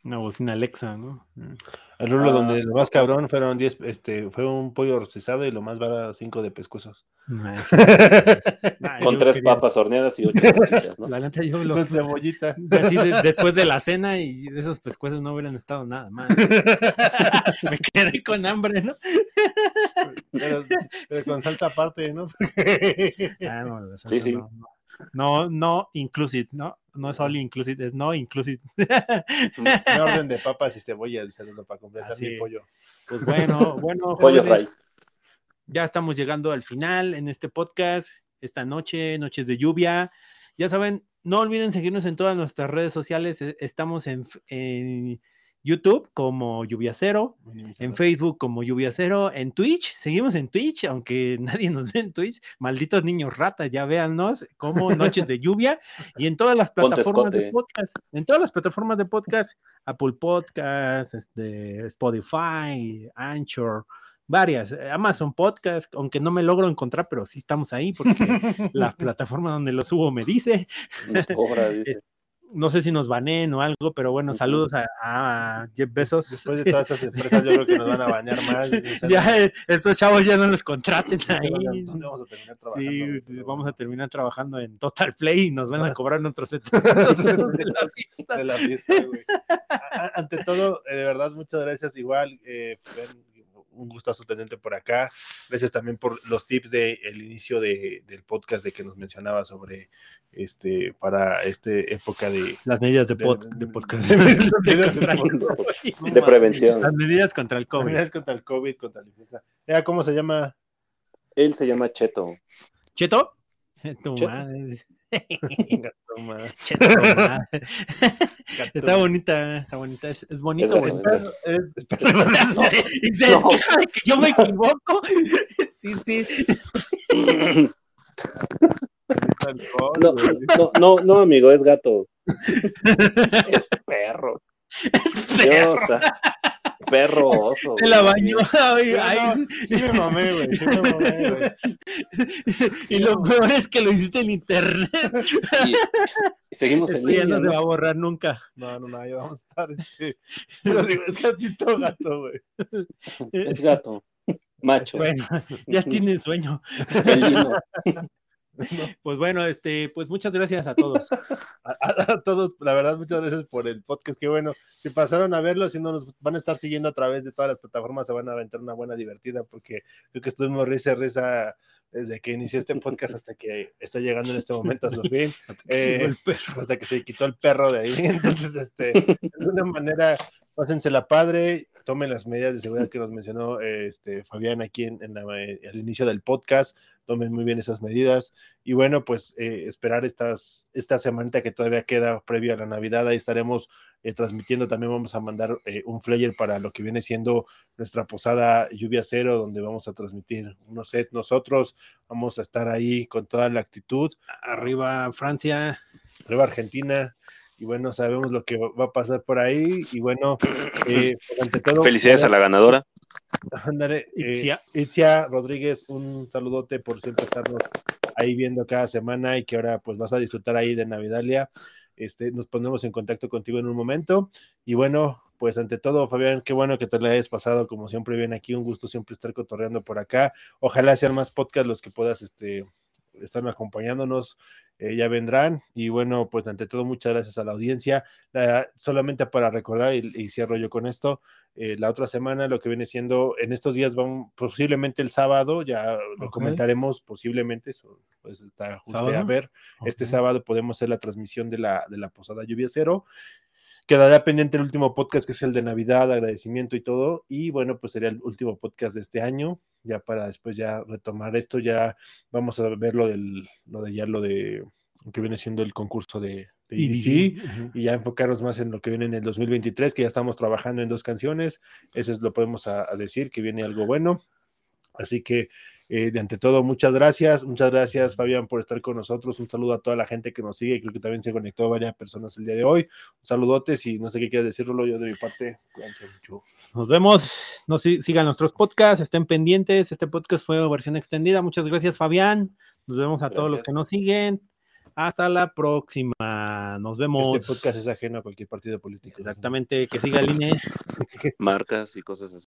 Una bocina Alexa, ¿no? Mm. El rulo Ah, donde lo más cabrón fueron 10, este, fue un pollo rostizado y lo más barato 5 de pescuezos. Ah. Ah, Con tres quería- papas horneadas y ocho cositas, ¿no? La neta, yo los, Con cebollita. así de- después de la cena y esos pescuezos no hubieran estado nada mal. Me quedé con hambre, ¿no? Pero, pero con salsa aparte, ¿no? Ah, no, la Sí, salsa sí. No, no. no, no inclusive, no, no es all inclusive, es no inclusive. Un orden de papas y cebolla, dice Lolo, para completar Así mi pollo. Pues bueno, bueno, Pollo fry. ya estamos llegando al final en este podcast, esta noche, noches de lluvia. Ya saben, no olviden seguirnos en todas nuestras redes sociales. e- Estamos en YouTube como Lluvia Cero, en Facebook como Lluvia Cero, en Twitch, seguimos en Twitch, aunque nadie nos ve en Twitch. Malditos niños ratas, ya véannos como Noches de Lluvia y en todas las plataformas de podcast, en todas las plataformas de podcast, Apple Podcast, este, Spotify, Anchor, varias, eh, Amazon Podcast, aunque no me logro encontrar, pero sí estamos ahí porque la plataforma donde lo subo me dice. Nos cobra, dice. No sé si nos baneen o algo, pero bueno, saludos a, a Jeff Bezos. Después de todas estas empresas, yo creo que nos van a bañar más. ya eh, estos chavos ya no los contraten ahí. ¿Dónde vamos a terminar trabajando? Sí, vamos a terminar trabajando en Total Play y nos van a cobrar nuestros 700 pesos de la fiesta. de la fiesta, güey. Ante todo, eh, de verdad, muchas gracias. Igual, eh, ven, un gustazo tenerte por acá. Gracias también por los tips del inicio de- del podcast de que nos mencionaba sobre este para este época de Las medidas de, De- pod- de podcast. de medidas de De prevención. Las medidas contra el COVID. Medidas contra el COVID, contra la influenza. ¿Cómo se llama? Él se llama Cheto. ¿Cheto? Tu Cheto. madre. Cheto. Está bonita, está bonita. Es, es bonito. Es. Es- y se No. queja de que yo me equivoco. Sí, sí. No, no, no, no, amigo, es gato. Es perro. Dios, ah, perro oso. Se la güey. bañó. Ay, Sí, ay, no, sí me mamé, güey. Sí me mamé, güey. Y lo peor es que lo hiciste en internet. Y, seguimos en Esto ya línea. no se va a borrar nunca. No, no, no, ahí vamos a estar. Este, pero digo, es gatito gato, güey. Es gato. Macho. Bueno, ya tiene sueño. felino. Pues bueno, este, pues muchas gracias a todos. A, a- a todos, la verdad, muchas gracias por el podcast. Qué bueno. Si pasaron a verlo, si no nos van a estar siguiendo a través de todas las plataformas, se van a aventar una buena divertida porque creo que estuvimos risa, risa desde que inició este podcast hasta que está llegando en este momento a su fin. Eh, hasta que se quitó el perro de ahí. Entonces, este, de alguna manera, pásensela padre, tomen las medidas de seguridad que nos mencionó este, Fabián aquí en, en la- eh, al inicio del podcast, tomen muy bien esas medidas. Y bueno, pues eh, esperar estas, esta semanita que todavía queda previo a la Navidad, ahí estaremos eh, transmitiendo, también vamos a mandar eh, un flyer para lo que viene siendo nuestra posada Lluvia Cero, donde vamos a transmitir unos sets nosotros, vamos a estar ahí con toda la actitud. Arriba Francia. Nueva Argentina. Y bueno, sabemos lo que va a pasar por ahí. Y bueno, eh, pues, ante todo. Felicidades a la ganadora. Ándale, eh, Itzia. Itzia Rodríguez, un saludote por siempre estarnos ahí viendo cada semana y que ahora pues vas a disfrutar ahí de Navidalia. Este, nos ponemos en contacto contigo en un momento. Y bueno, pues ante todo, Fabián, qué bueno que te la hayas pasado como siempre bien aquí. Un gusto siempre estar cotorreando por acá. Ojalá sean más podcasts los que puedas este, estar acompañándonos. Eh, ya vendrán. Y bueno, pues ante todo, muchas gracias a la audiencia. La- solamente para recordar, y, y cierro yo con esto, eh, la otra semana lo que viene siendo, en estos días vamos, posiblemente el sábado, ya lo Ok. comentaremos, posiblemente, eso pues está justo a ver. Este Ok. sábado podemos hacer la transmisión de la, de la Posada Lluvia Cero. Quedará pendiente el último podcast, que es el de Navidad, agradecimiento y todo. Y bueno, pues sería el último podcast de este año, ya para después ya retomar esto, ya vamos a ver lo del, lo de ya lo de que viene siendo el concurso de, de EDC, Ujú. y ya enfocarnos más en lo que viene en el 2023, que ya estamos trabajando en dos canciones, eso es lo podemos a, a decir, que viene algo bueno. Así que Eh, de ante todo, muchas gracias. Muchas gracias, Fabián, por estar con nosotros. Un saludo a toda la gente que nos sigue. Creo que también se conectó varias personas el día de hoy. Un saludote. Si no sé qué quieres decirlo, yo de mi parte, cuídense mucho. Nos vemos. No sigan nuestros podcasts, estén pendientes. Este podcast fue versión extendida. Muchas gracias, Fabián. Nos vemos a todos los que nos siguen. Hasta la próxima. Nos vemos. Este podcast es ajeno a cualquier partido político. Exactamente. Que siga el INE. Marcas y cosas así.